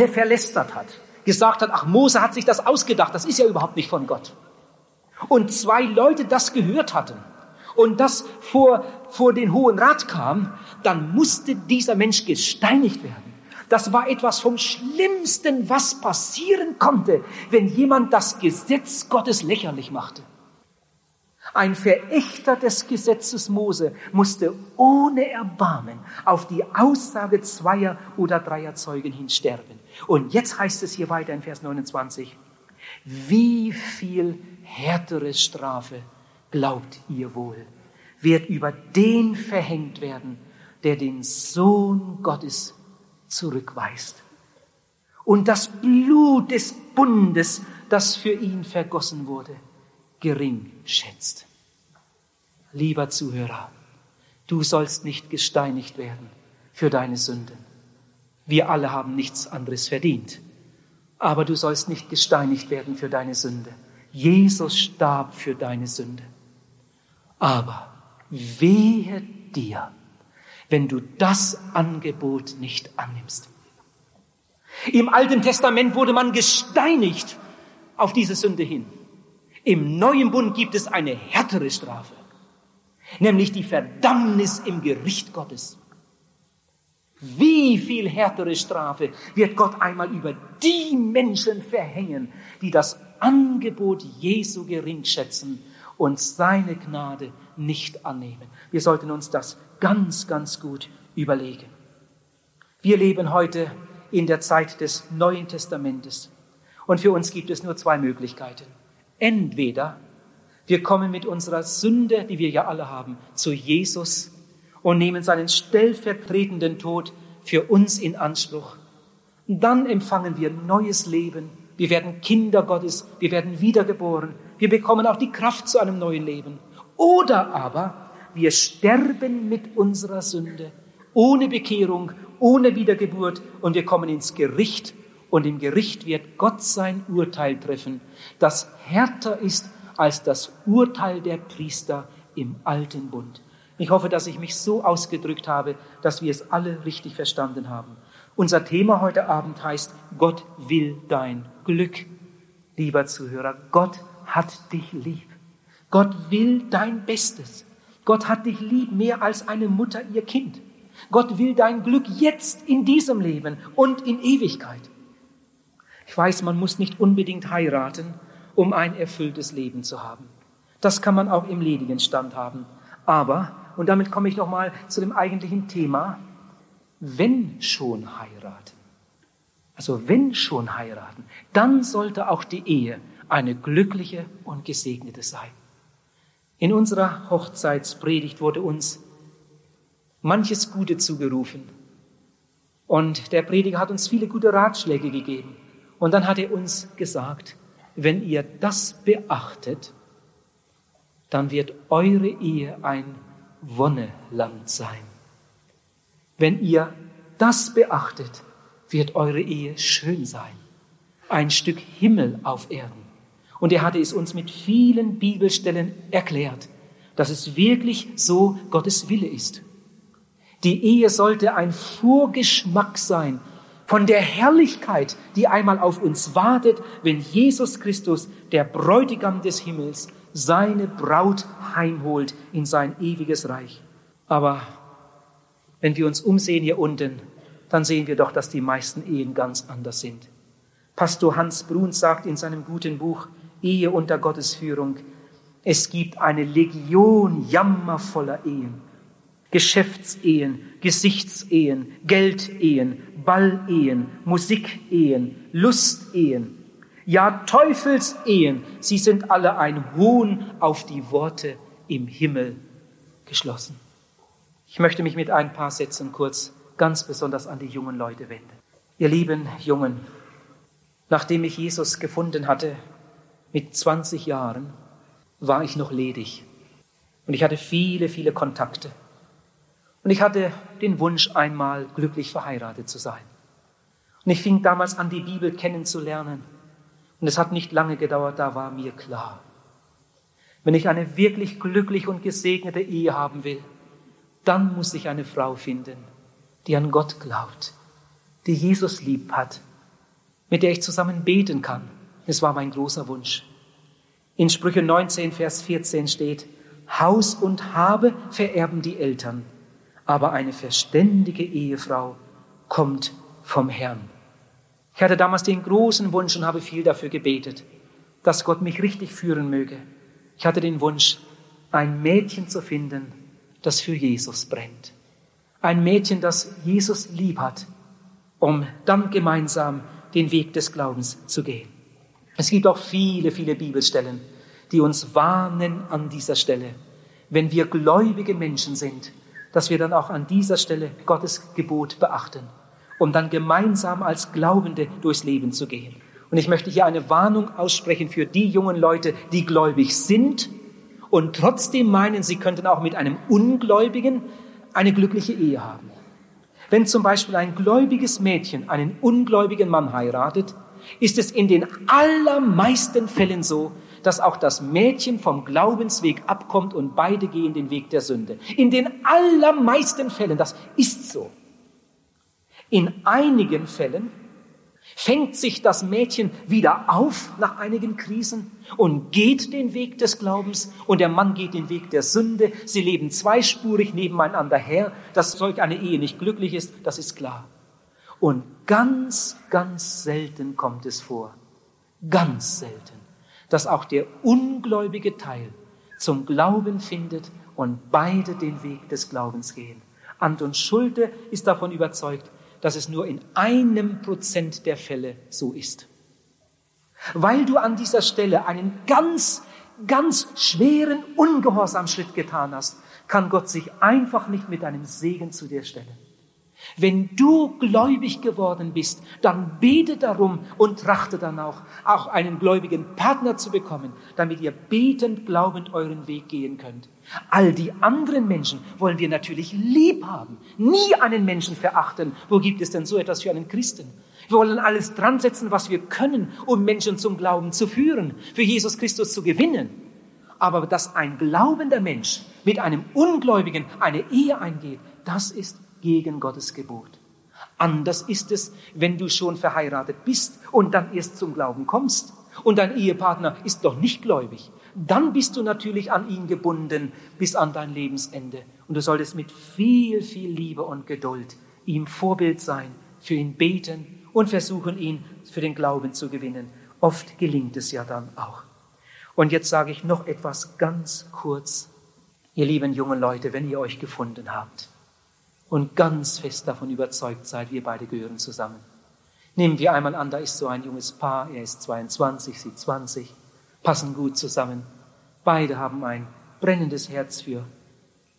verlästert hat, gesagt hat, ach, Mose hat sich das ausgedacht, das ist ja überhaupt nicht von Gott, und zwei Leute das gehört hatten und das vor, vor den Hohen Rat kam, dann musste dieser Mensch gesteinigt werden. Das war etwas vom Schlimmsten, was passieren konnte, wenn jemand das Gesetz Gottes lächerlich machte. Ein Verächter des Gesetzes Mose musste ohne Erbarmen auf die Aussage zweier oder dreier Zeugen hin sterben. Und jetzt heißt es hier weiter in Vers 29, wie viel härtere Strafe, glaubt ihr wohl, wird über den verhängt werden, der den Sohn Gottes zurückweist und das Blut des Bundes, das für ihn vergossen wurde, gering schätzt. Lieber Zuhörer, du sollst nicht gesteinigt werden für deine Sünden. Wir alle haben nichts anderes verdient. Aber du sollst nicht gesteinigt werden für deine Sünde. Jesus starb für deine Sünde. Aber wehe dir, wenn du das Angebot nicht annimmst. Im Alten Testament wurde man gesteinigt auf diese Sünde hin. Im neuen Bund gibt es eine härtere Strafe, nämlich die Verdammnis im Gericht Gottes. Wie viel härtere Strafe wird Gott einmal über die Menschen verhängen, die das Angebot Jesu gering schätzen und seine Gnade nicht annehmen. Wir sollten uns das ganz, ganz gut überlegen. Wir leben heute in der Zeit des Neuen Testamentes und für uns gibt es nur zwei Möglichkeiten. Entweder wir kommen mit unserer Sünde, die wir ja alle haben, zu Jesus und nehmen seinen stellvertretenden Tod für uns in Anspruch. dann empfangen wir neues Leben wir werden Kinder Gottes, wir werden wiedergeboren, wir bekommen auch die Kraft zu einem neuen Leben. Oder aber wir sterben mit unserer Sünde, ohne Bekehrung, ohne Wiedergeburt und wir kommen ins Gericht und im Gericht wird Gott sein Urteil treffen, das härter ist als das Urteil der Priester im alten Bund. Ich hoffe, dass ich mich so ausgedrückt habe, dass wir es alle richtig verstanden haben. Unser Thema heute Abend heißt, Gott will dein Glück. Lieber Zuhörer, Gott hat dich lieb. Gott will dein Bestes. Gott hat dich lieb mehr als eine Mutter ihr Kind. Gott will dein Glück jetzt in diesem Leben und in Ewigkeit. Ich weiß, man muss nicht unbedingt heiraten, um ein erfülltes Leben zu haben. Das kann man auch im ledigen Stand haben. Aber, und damit komme ich nochmal zu dem eigentlichen Thema, wenn schon heiraten, also wenn schon heiraten, dann sollte auch die Ehe eine glückliche und gesegnete sein. In unserer Hochzeitspredigt wurde uns manches Gute zugerufen Und der Prediger hat uns viele gute Ratschläge gegeben. Und dann hat er uns gesagt, wenn ihr das beachtet, dann wird eure Ehe ein Wonneland sein. Wenn ihr das beachtet, wird eure Ehe schön sein. Ein Stück Himmel auf Erden. Und er hatte es uns mit vielen Bibelstellen erklärt, dass es wirklich so Gottes Wille ist. Die Ehe sollte ein Vorgeschmack sein von der Herrlichkeit, die einmal auf uns wartet, wenn Jesus Christus, der Bräutigam des Himmels, seine Braut heimholt in sein ewiges Reich. Aber wenn wir uns umsehen hier unten, dann sehen wir doch, dass die meisten Ehen ganz anders sind. Pastor Hans Brun sagt in seinem guten Buch Ehe unter Gottes Führung, es gibt eine Legion jammervoller Ehen. Geschäftsehen, Gesichtsehen, Geldehen, Ballehen, Musikehen, Lustehen, ja Teufelsehen, sie sind alle ein Hohn auf die Worte im Himmel geschlossen. Ich möchte mich mit ein paar Sätzen kurz ganz besonders an die jungen Leute wenden. Ihr lieben Jungen, nachdem ich Jesus gefunden hatte, mit 20 Jahren, war ich noch ledig. Und ich hatte viele, viele Kontakte. Und ich hatte den Wunsch, einmal glücklich verheiratet zu sein. Und ich fing damals an, die Bibel kennenzulernen. Und es hat nicht lange gedauert, da war mir klar, wenn ich eine wirklich glücklich und gesegnete Ehe haben will, dann muss ich eine Frau finden, die an Gott glaubt, die Jesus lieb hat, mit der ich zusammen beten kann. Es war mein großer Wunsch. In Sprüche 19, Vers 14 steht, Haus und Habe vererben die Eltern, aber eine verständige Ehefrau kommt vom Herrn. Ich hatte damals den großen Wunsch und habe viel dafür gebetet, dass Gott mich richtig führen möge. Ich hatte den Wunsch, ein Mädchen zu finden, das für Jesus brennt. Ein Mädchen, das Jesus lieb hat, um dann gemeinsam den Weg des Glaubens zu gehen. Es gibt auch viele, viele Bibelstellen, die uns warnen an dieser Stelle, wenn wir gläubige Menschen sind, dass wir dann auch an dieser Stelle Gottes Gebot beachten, um dann gemeinsam als Glaubende durchs Leben zu gehen. Und ich möchte hier eine Warnung aussprechen für die jungen Leute, die gläubig sind und trotzdem meinen, sie könnten auch mit einem Ungläubigen eine glückliche Ehe haben. Wenn zum Beispiel ein gläubiges Mädchen einen ungläubigen Mann heiratet, ist es in den allermeisten Fällen so, dass auch das Mädchen vom Glaubensweg abkommt und beide gehen den Weg der Sünde. In den allermeisten Fällen, das ist so. In einigen Fällen fängt sich das Mädchen wieder auf nach einigen Krisen und geht den Weg des Glaubens und der Mann geht den Weg der Sünde. Sie leben zweispurig nebeneinander her. Dass solch eine Ehe nicht glücklich ist, das ist klar. Und ganz, ganz selten kommt es vor, ganz selten, dass auch der ungläubige Teil zum Glauben findet und beide den Weg des Glaubens gehen. Anton Schulte ist davon überzeugt, dass es nur in einem Prozent der Fälle so ist. Weil du an dieser Stelle einen ganz, ganz schweren Ungehorsamschritt getan hast, kann Gott sich einfach nicht mit einem Segen zu dir stellen. Wenn du gläubig geworden bist, dann bete darum und trachte dann auch, auch einen gläubigen Partner zu bekommen, damit ihr betend, glaubend euren Weg gehen könnt. All die anderen Menschen wollen wir natürlich lieb haben, nie einen Menschen verachten. Wo gibt es denn so etwas für einen Christen? Wir wollen alles dran setzen, was wir können, um Menschen zum Glauben zu führen, für Jesus Christus zu gewinnen. Aber dass ein glaubender Mensch mit einem Ungläubigen eine Ehe eingeht, das ist gegen Gottes Gebot. Anders ist es, wenn du schon verheiratet bist und dann erst zum Glauben kommst und dein Ehepartner ist doch nicht gläubig. Dann bist du natürlich an ihn gebunden bis an dein Lebensende. Und du solltest mit viel, viel Liebe und Geduld ihm Vorbild sein, für ihn beten und versuchen, ihn für den Glauben zu gewinnen. Oft gelingt es ja dann auch. Und jetzt sage ich noch etwas ganz kurz. Ihr lieben jungen Leute, wenn ihr euch gefunden habt, und ganz fest davon überzeugt seid, wir beide gehören zusammen. Nehmen wir einmal an, da ist so ein junges Paar, er ist 22, sie 20, passen gut zusammen. Beide haben ein brennendes Herz für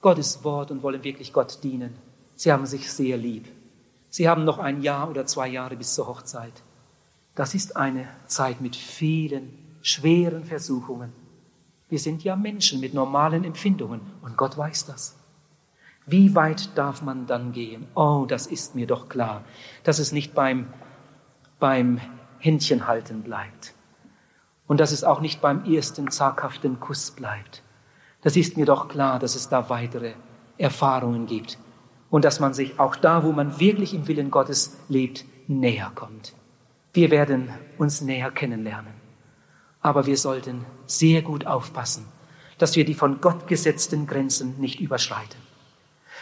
Gottes Wort und wollen wirklich Gott dienen. Sie haben sich sehr lieb. Sie haben noch ein Jahr oder zwei Jahre bis zur Hochzeit. Das ist eine Zeit mit vielen schweren Versuchungen. Wir sind ja Menschen mit normalen Empfindungen und Gott weiß das. Wie weit darf man dann gehen? Oh, das ist mir doch klar, dass es nicht beim, beim Händchenhalten bleibt. Und dass es auch nicht beim ersten zaghaften Kuss bleibt. Das ist mir doch klar, dass es da weitere Erfahrungen gibt und dass man sich auch da, wo man wirklich im Willen Gottes lebt, näher kommt. Wir werden uns näher kennenlernen. Aber wir sollten sehr gut aufpassen, dass wir die von Gott gesetzten Grenzen nicht überschreiten.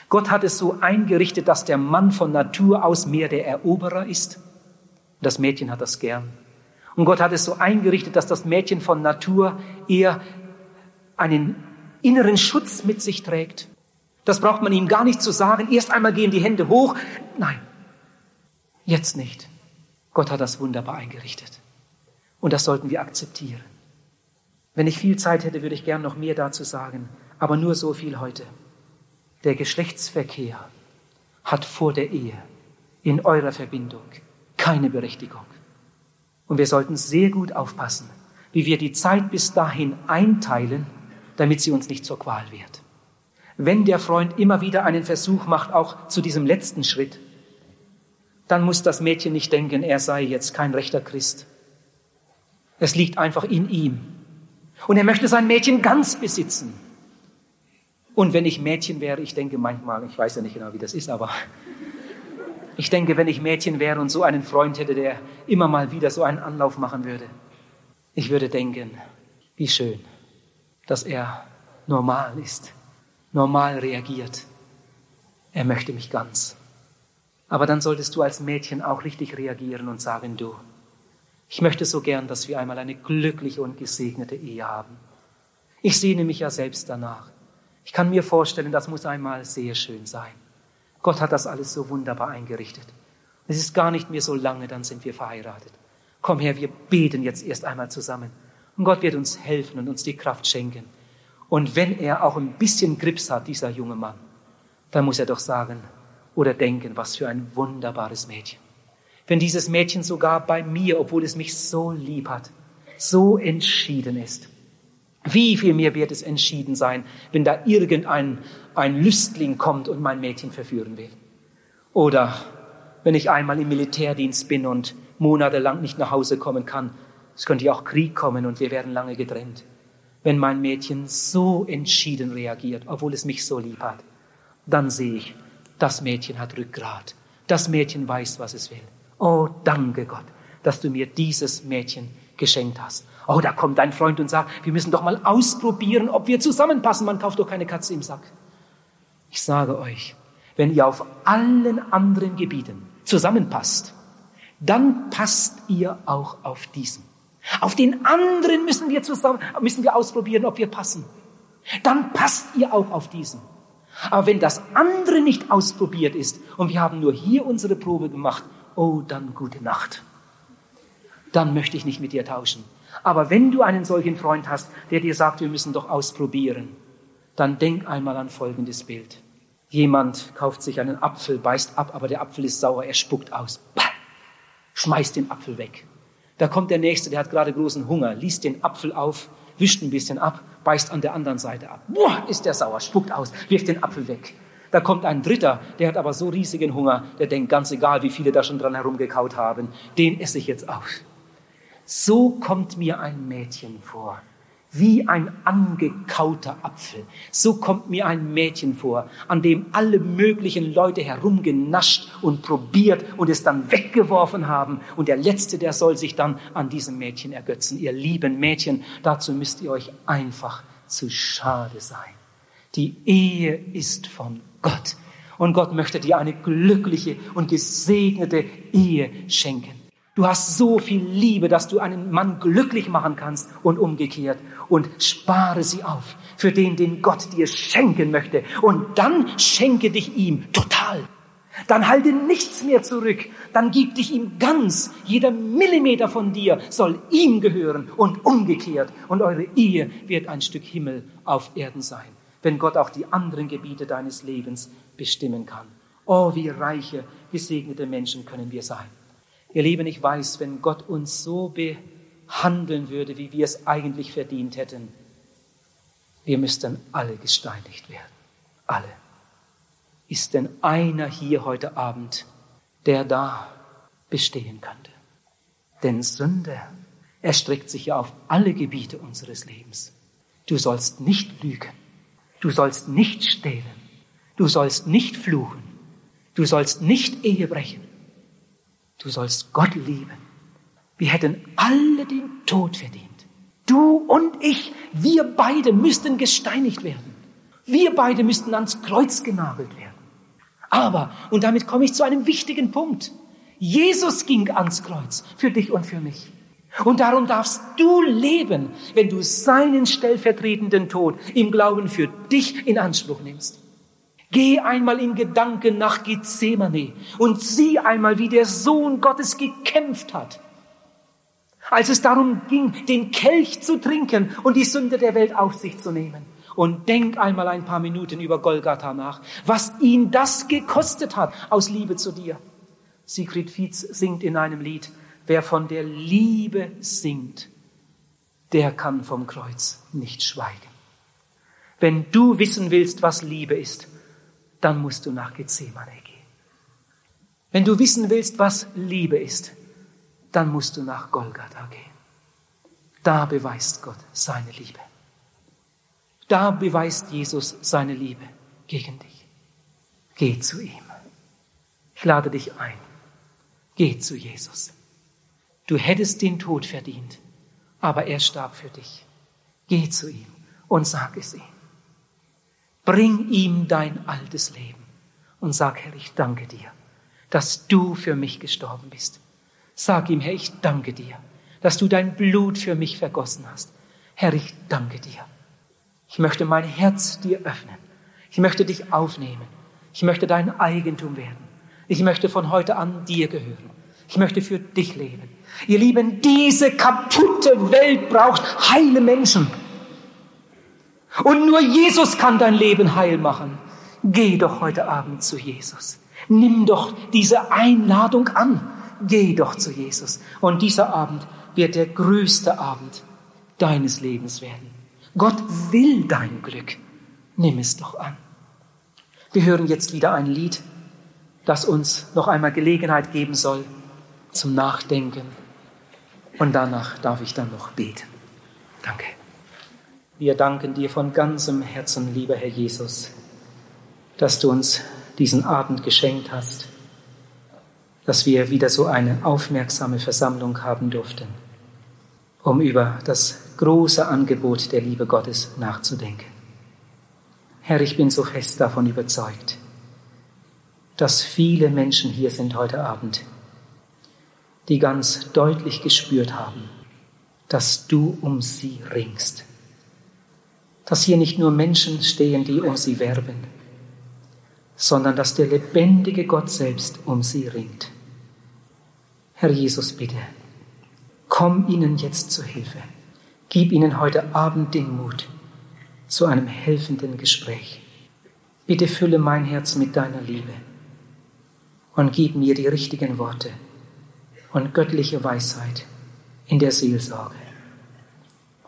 Gott hat es so eingerichtet, dass der Mann von Natur aus mehr der Eroberer ist. Das Mädchen hat das gern. Und Gott hat es so eingerichtet, dass das Mädchen von Natur eher einen inneren Schutz mit sich trägt das braucht man ihm gar nicht zu sagen. Erst einmal gehen die Hände hoch. Nein, jetzt nicht. Gott hat das wunderbar eingerichtet. Und das sollten wir akzeptieren. Wenn ich viel Zeit hätte, würde ich gern noch mehr dazu sagen. Aber nur so viel heute. Der Geschlechtsverkehr hat vor der Ehe in eurer Verbindung keine Berechtigung. Und wir sollten sehr gut aufpassen, wie wir die Zeit bis dahin einteilen, damit sie uns nicht zur Qual wird wenn der Freund immer wieder einen Versuch macht, auch zu diesem letzten Schritt, dann muss das Mädchen nicht denken, er sei jetzt kein rechter Christ. Es liegt einfach in ihm. Und er möchte sein Mädchen ganz besitzen. Und wenn ich Mädchen wäre, ich denke manchmal, ich weiß ja nicht genau, wie das ist, aber *laughs* ich denke, wenn ich Mädchen wäre und so einen Freund hätte, der immer mal wieder so einen Anlauf machen würde, ich würde denken, wie schön, dass er normal ist normal reagiert. Er möchte mich ganz. Aber dann solltest du als Mädchen auch richtig reagieren und sagen, du, ich möchte so gern, dass wir einmal eine glückliche und gesegnete Ehe haben. Ich sehne mich ja selbst danach. Ich kann mir vorstellen, das muss einmal sehr schön sein. Gott hat das alles so wunderbar eingerichtet. Es ist gar nicht mehr so lange, dann sind wir verheiratet. Komm her, wir beten jetzt erst einmal zusammen. Und Gott wird uns helfen und uns die Kraft schenken, und wenn er auch ein bisschen Grips hat, dieser junge Mann, dann muss er doch sagen oder denken, was für ein wunderbares Mädchen. Wenn dieses Mädchen sogar bei mir, obwohl es mich so lieb hat, so entschieden ist, wie viel mehr wird es entschieden sein, wenn da irgendein ein Lüstling kommt und mein Mädchen verführen will? Oder wenn ich einmal im Militärdienst bin und monatelang nicht nach Hause kommen kann, es könnte ja auch Krieg kommen und wir werden lange getrennt wenn mein Mädchen so entschieden reagiert, obwohl es mich so lieb hat, dann sehe ich, das Mädchen hat Rückgrat. Das Mädchen weiß, was es will. Oh, danke Gott, dass du mir dieses Mädchen geschenkt hast. Oh, da kommt dein Freund und sagt, wir müssen doch mal ausprobieren, ob wir zusammenpassen. Man kauft doch keine Katze im Sack. Ich sage euch, wenn ihr auf allen anderen Gebieten zusammenpasst, dann passt ihr auch auf diesem. Auf den anderen müssen wir zusammen, müssen wir ausprobieren, ob wir passen. Dann passt ihr auch auf diesen. Aber wenn das andere nicht ausprobiert ist und wir haben nur hier unsere Probe gemacht, oh, dann gute Nacht. Dann möchte ich nicht mit dir tauschen. Aber wenn du einen solchen Freund hast, der dir sagt, wir müssen doch ausprobieren, dann denk einmal an folgendes Bild. Jemand kauft sich einen Apfel, beißt ab, aber der Apfel ist sauer, er spuckt aus. Schmeißt den Apfel weg. Da kommt der Nächste, der hat gerade großen Hunger, liest den Apfel auf, wischt ein bisschen ab, beißt an der anderen Seite ab. Boah, ist der sauer, spuckt aus, wirft den Apfel weg. Da kommt ein Dritter, der hat aber so riesigen Hunger, der denkt, ganz egal, wie viele da schon dran herumgekaut haben, den esse ich jetzt auf. So kommt mir ein Mädchen vor wie ein angekauter Apfel. So kommt mir ein Mädchen vor, an dem alle möglichen Leute herumgenascht und probiert und es dann weggeworfen haben. Und der Letzte, der soll sich dann an diesem Mädchen ergötzen. Ihr lieben Mädchen, dazu müsst ihr euch einfach zu schade sein. Die Ehe ist von Gott. Und Gott möchte dir eine glückliche und gesegnete Ehe schenken. Du hast so viel Liebe, dass du einen Mann glücklich machen kannst und umgekehrt. Und spare sie auf für den, den Gott dir schenken möchte. Und dann schenke dich ihm total. Dann halte nichts mehr zurück. Dann gib dich ihm ganz. Jeder Millimeter von dir soll ihm gehören und umgekehrt. Und eure Ehe wird ein Stück Himmel auf Erden sein, wenn Gott auch die anderen Gebiete deines Lebens bestimmen kann. Oh, wie reiche, gesegnete Menschen können wir sein. Ihr Lieben, ich weiß, wenn Gott uns so behandeln würde, wie wir es eigentlich verdient hätten, wir müssten alle gesteinigt werden. Alle. Ist denn einer hier heute Abend, der da bestehen könnte? Denn Sünde erstreckt sich ja auf alle Gebiete unseres Lebens. Du sollst nicht lügen. Du sollst nicht stehlen. Du sollst nicht fluchen. Du sollst nicht Ehe brechen. Du sollst Gott lieben. Wir hätten alle den Tod verdient. Du und ich, wir beide müssten gesteinigt werden. Wir beide müssten ans Kreuz genagelt werden. Aber, und damit komme ich zu einem wichtigen Punkt, Jesus ging ans Kreuz für dich und für mich. Und darum darfst du leben, wenn du seinen stellvertretenden Tod im Glauben für dich in Anspruch nimmst. Geh einmal in Gedanken nach Gethsemane und sieh einmal, wie der Sohn Gottes gekämpft hat. Als es darum ging, den Kelch zu trinken und die Sünde der Welt auf sich zu nehmen. Und denk einmal ein paar Minuten über Golgatha nach, was ihn das gekostet hat aus Liebe zu dir. Siegfried Fietz singt in einem Lied, wer von der Liebe singt, der kann vom Kreuz nicht schweigen. Wenn du wissen willst, was Liebe ist, dann musst du nach Gethsemane gehen. Wenn du wissen willst, was Liebe ist, dann musst du nach Golgatha gehen. Da beweist Gott seine Liebe. Da beweist Jesus seine Liebe gegen dich. Geh zu ihm. Ich lade dich ein. Geh zu Jesus. Du hättest den Tod verdient, aber er starb für dich. Geh zu ihm und sag es ihm. Bring ihm dein altes Leben und sag, Herr, ich danke dir, dass du für mich gestorben bist. Sag ihm, Herr, ich danke dir, dass du dein Blut für mich vergossen hast. Herr, ich danke dir. Ich möchte mein Herz dir öffnen. Ich möchte dich aufnehmen. Ich möchte dein Eigentum werden. Ich möchte von heute an dir gehören. Ich möchte für dich leben. Ihr Lieben, diese kaputte Welt braucht heile Menschen. Und nur Jesus kann dein Leben heil machen. Geh doch heute Abend zu Jesus. Nimm doch diese Einladung an. Geh doch zu Jesus. Und dieser Abend wird der größte Abend deines Lebens werden. Gott will dein Glück. Nimm es doch an. Wir hören jetzt wieder ein Lied das uns noch einmal Gelegenheit geben soll zum Nachdenken. Und danach darf ich dann noch beten. Danke. Wir danken dir von ganzem Herzen, lieber Herr Jesus, dass du uns diesen Abend geschenkt hast, dass wir wieder so eine aufmerksame Versammlung haben durften, um über das große Angebot der Liebe Gottes nachzudenken. Herr, ich bin so fest davon überzeugt, dass viele Menschen hier sind heute Abend, die ganz deutlich gespürt haben, dass du um sie ringst. Dass hier nicht nur Menschen stehen, die um sie werben, sondern dass der lebendige Gott selbst um sie ringt. Herr Jesus, bitte, komm ihnen jetzt zu Hilfe. Gib ihnen heute Abend den Mut zu einem helfenden Gespräch. Bitte fülle mein Herz mit deiner Liebe und gib mir die richtigen Worte und göttliche Weisheit in der Seelsorge.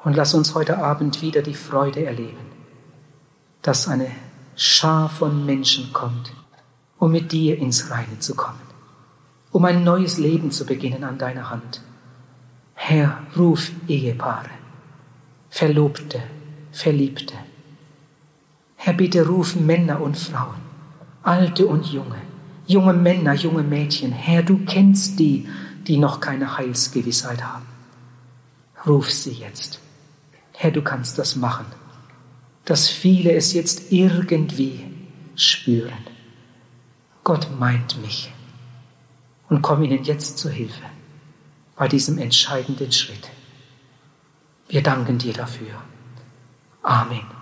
Und lass uns heute Abend wieder die Freude erleben, dass eine Schar von Menschen kommt, um mit dir ins Reine zu kommen, um ein neues Leben zu beginnen an deiner Hand. Herr, ruf Ehepaare, Verlobte, Verliebte. Herr, bitte ruf Männer und Frauen, Alte und Junge, junge Männer, junge Mädchen, Herr, du kennst die, die noch keine Heilsgewissheit haben. Ruf sie jetzt. Herr, du kannst das machen, dass viele es jetzt irgendwie spüren. Gott meint mich und komm ihnen jetzt zu Hilfe bei diesem entscheidenden Schritt. Wir danken dir dafür. Amen.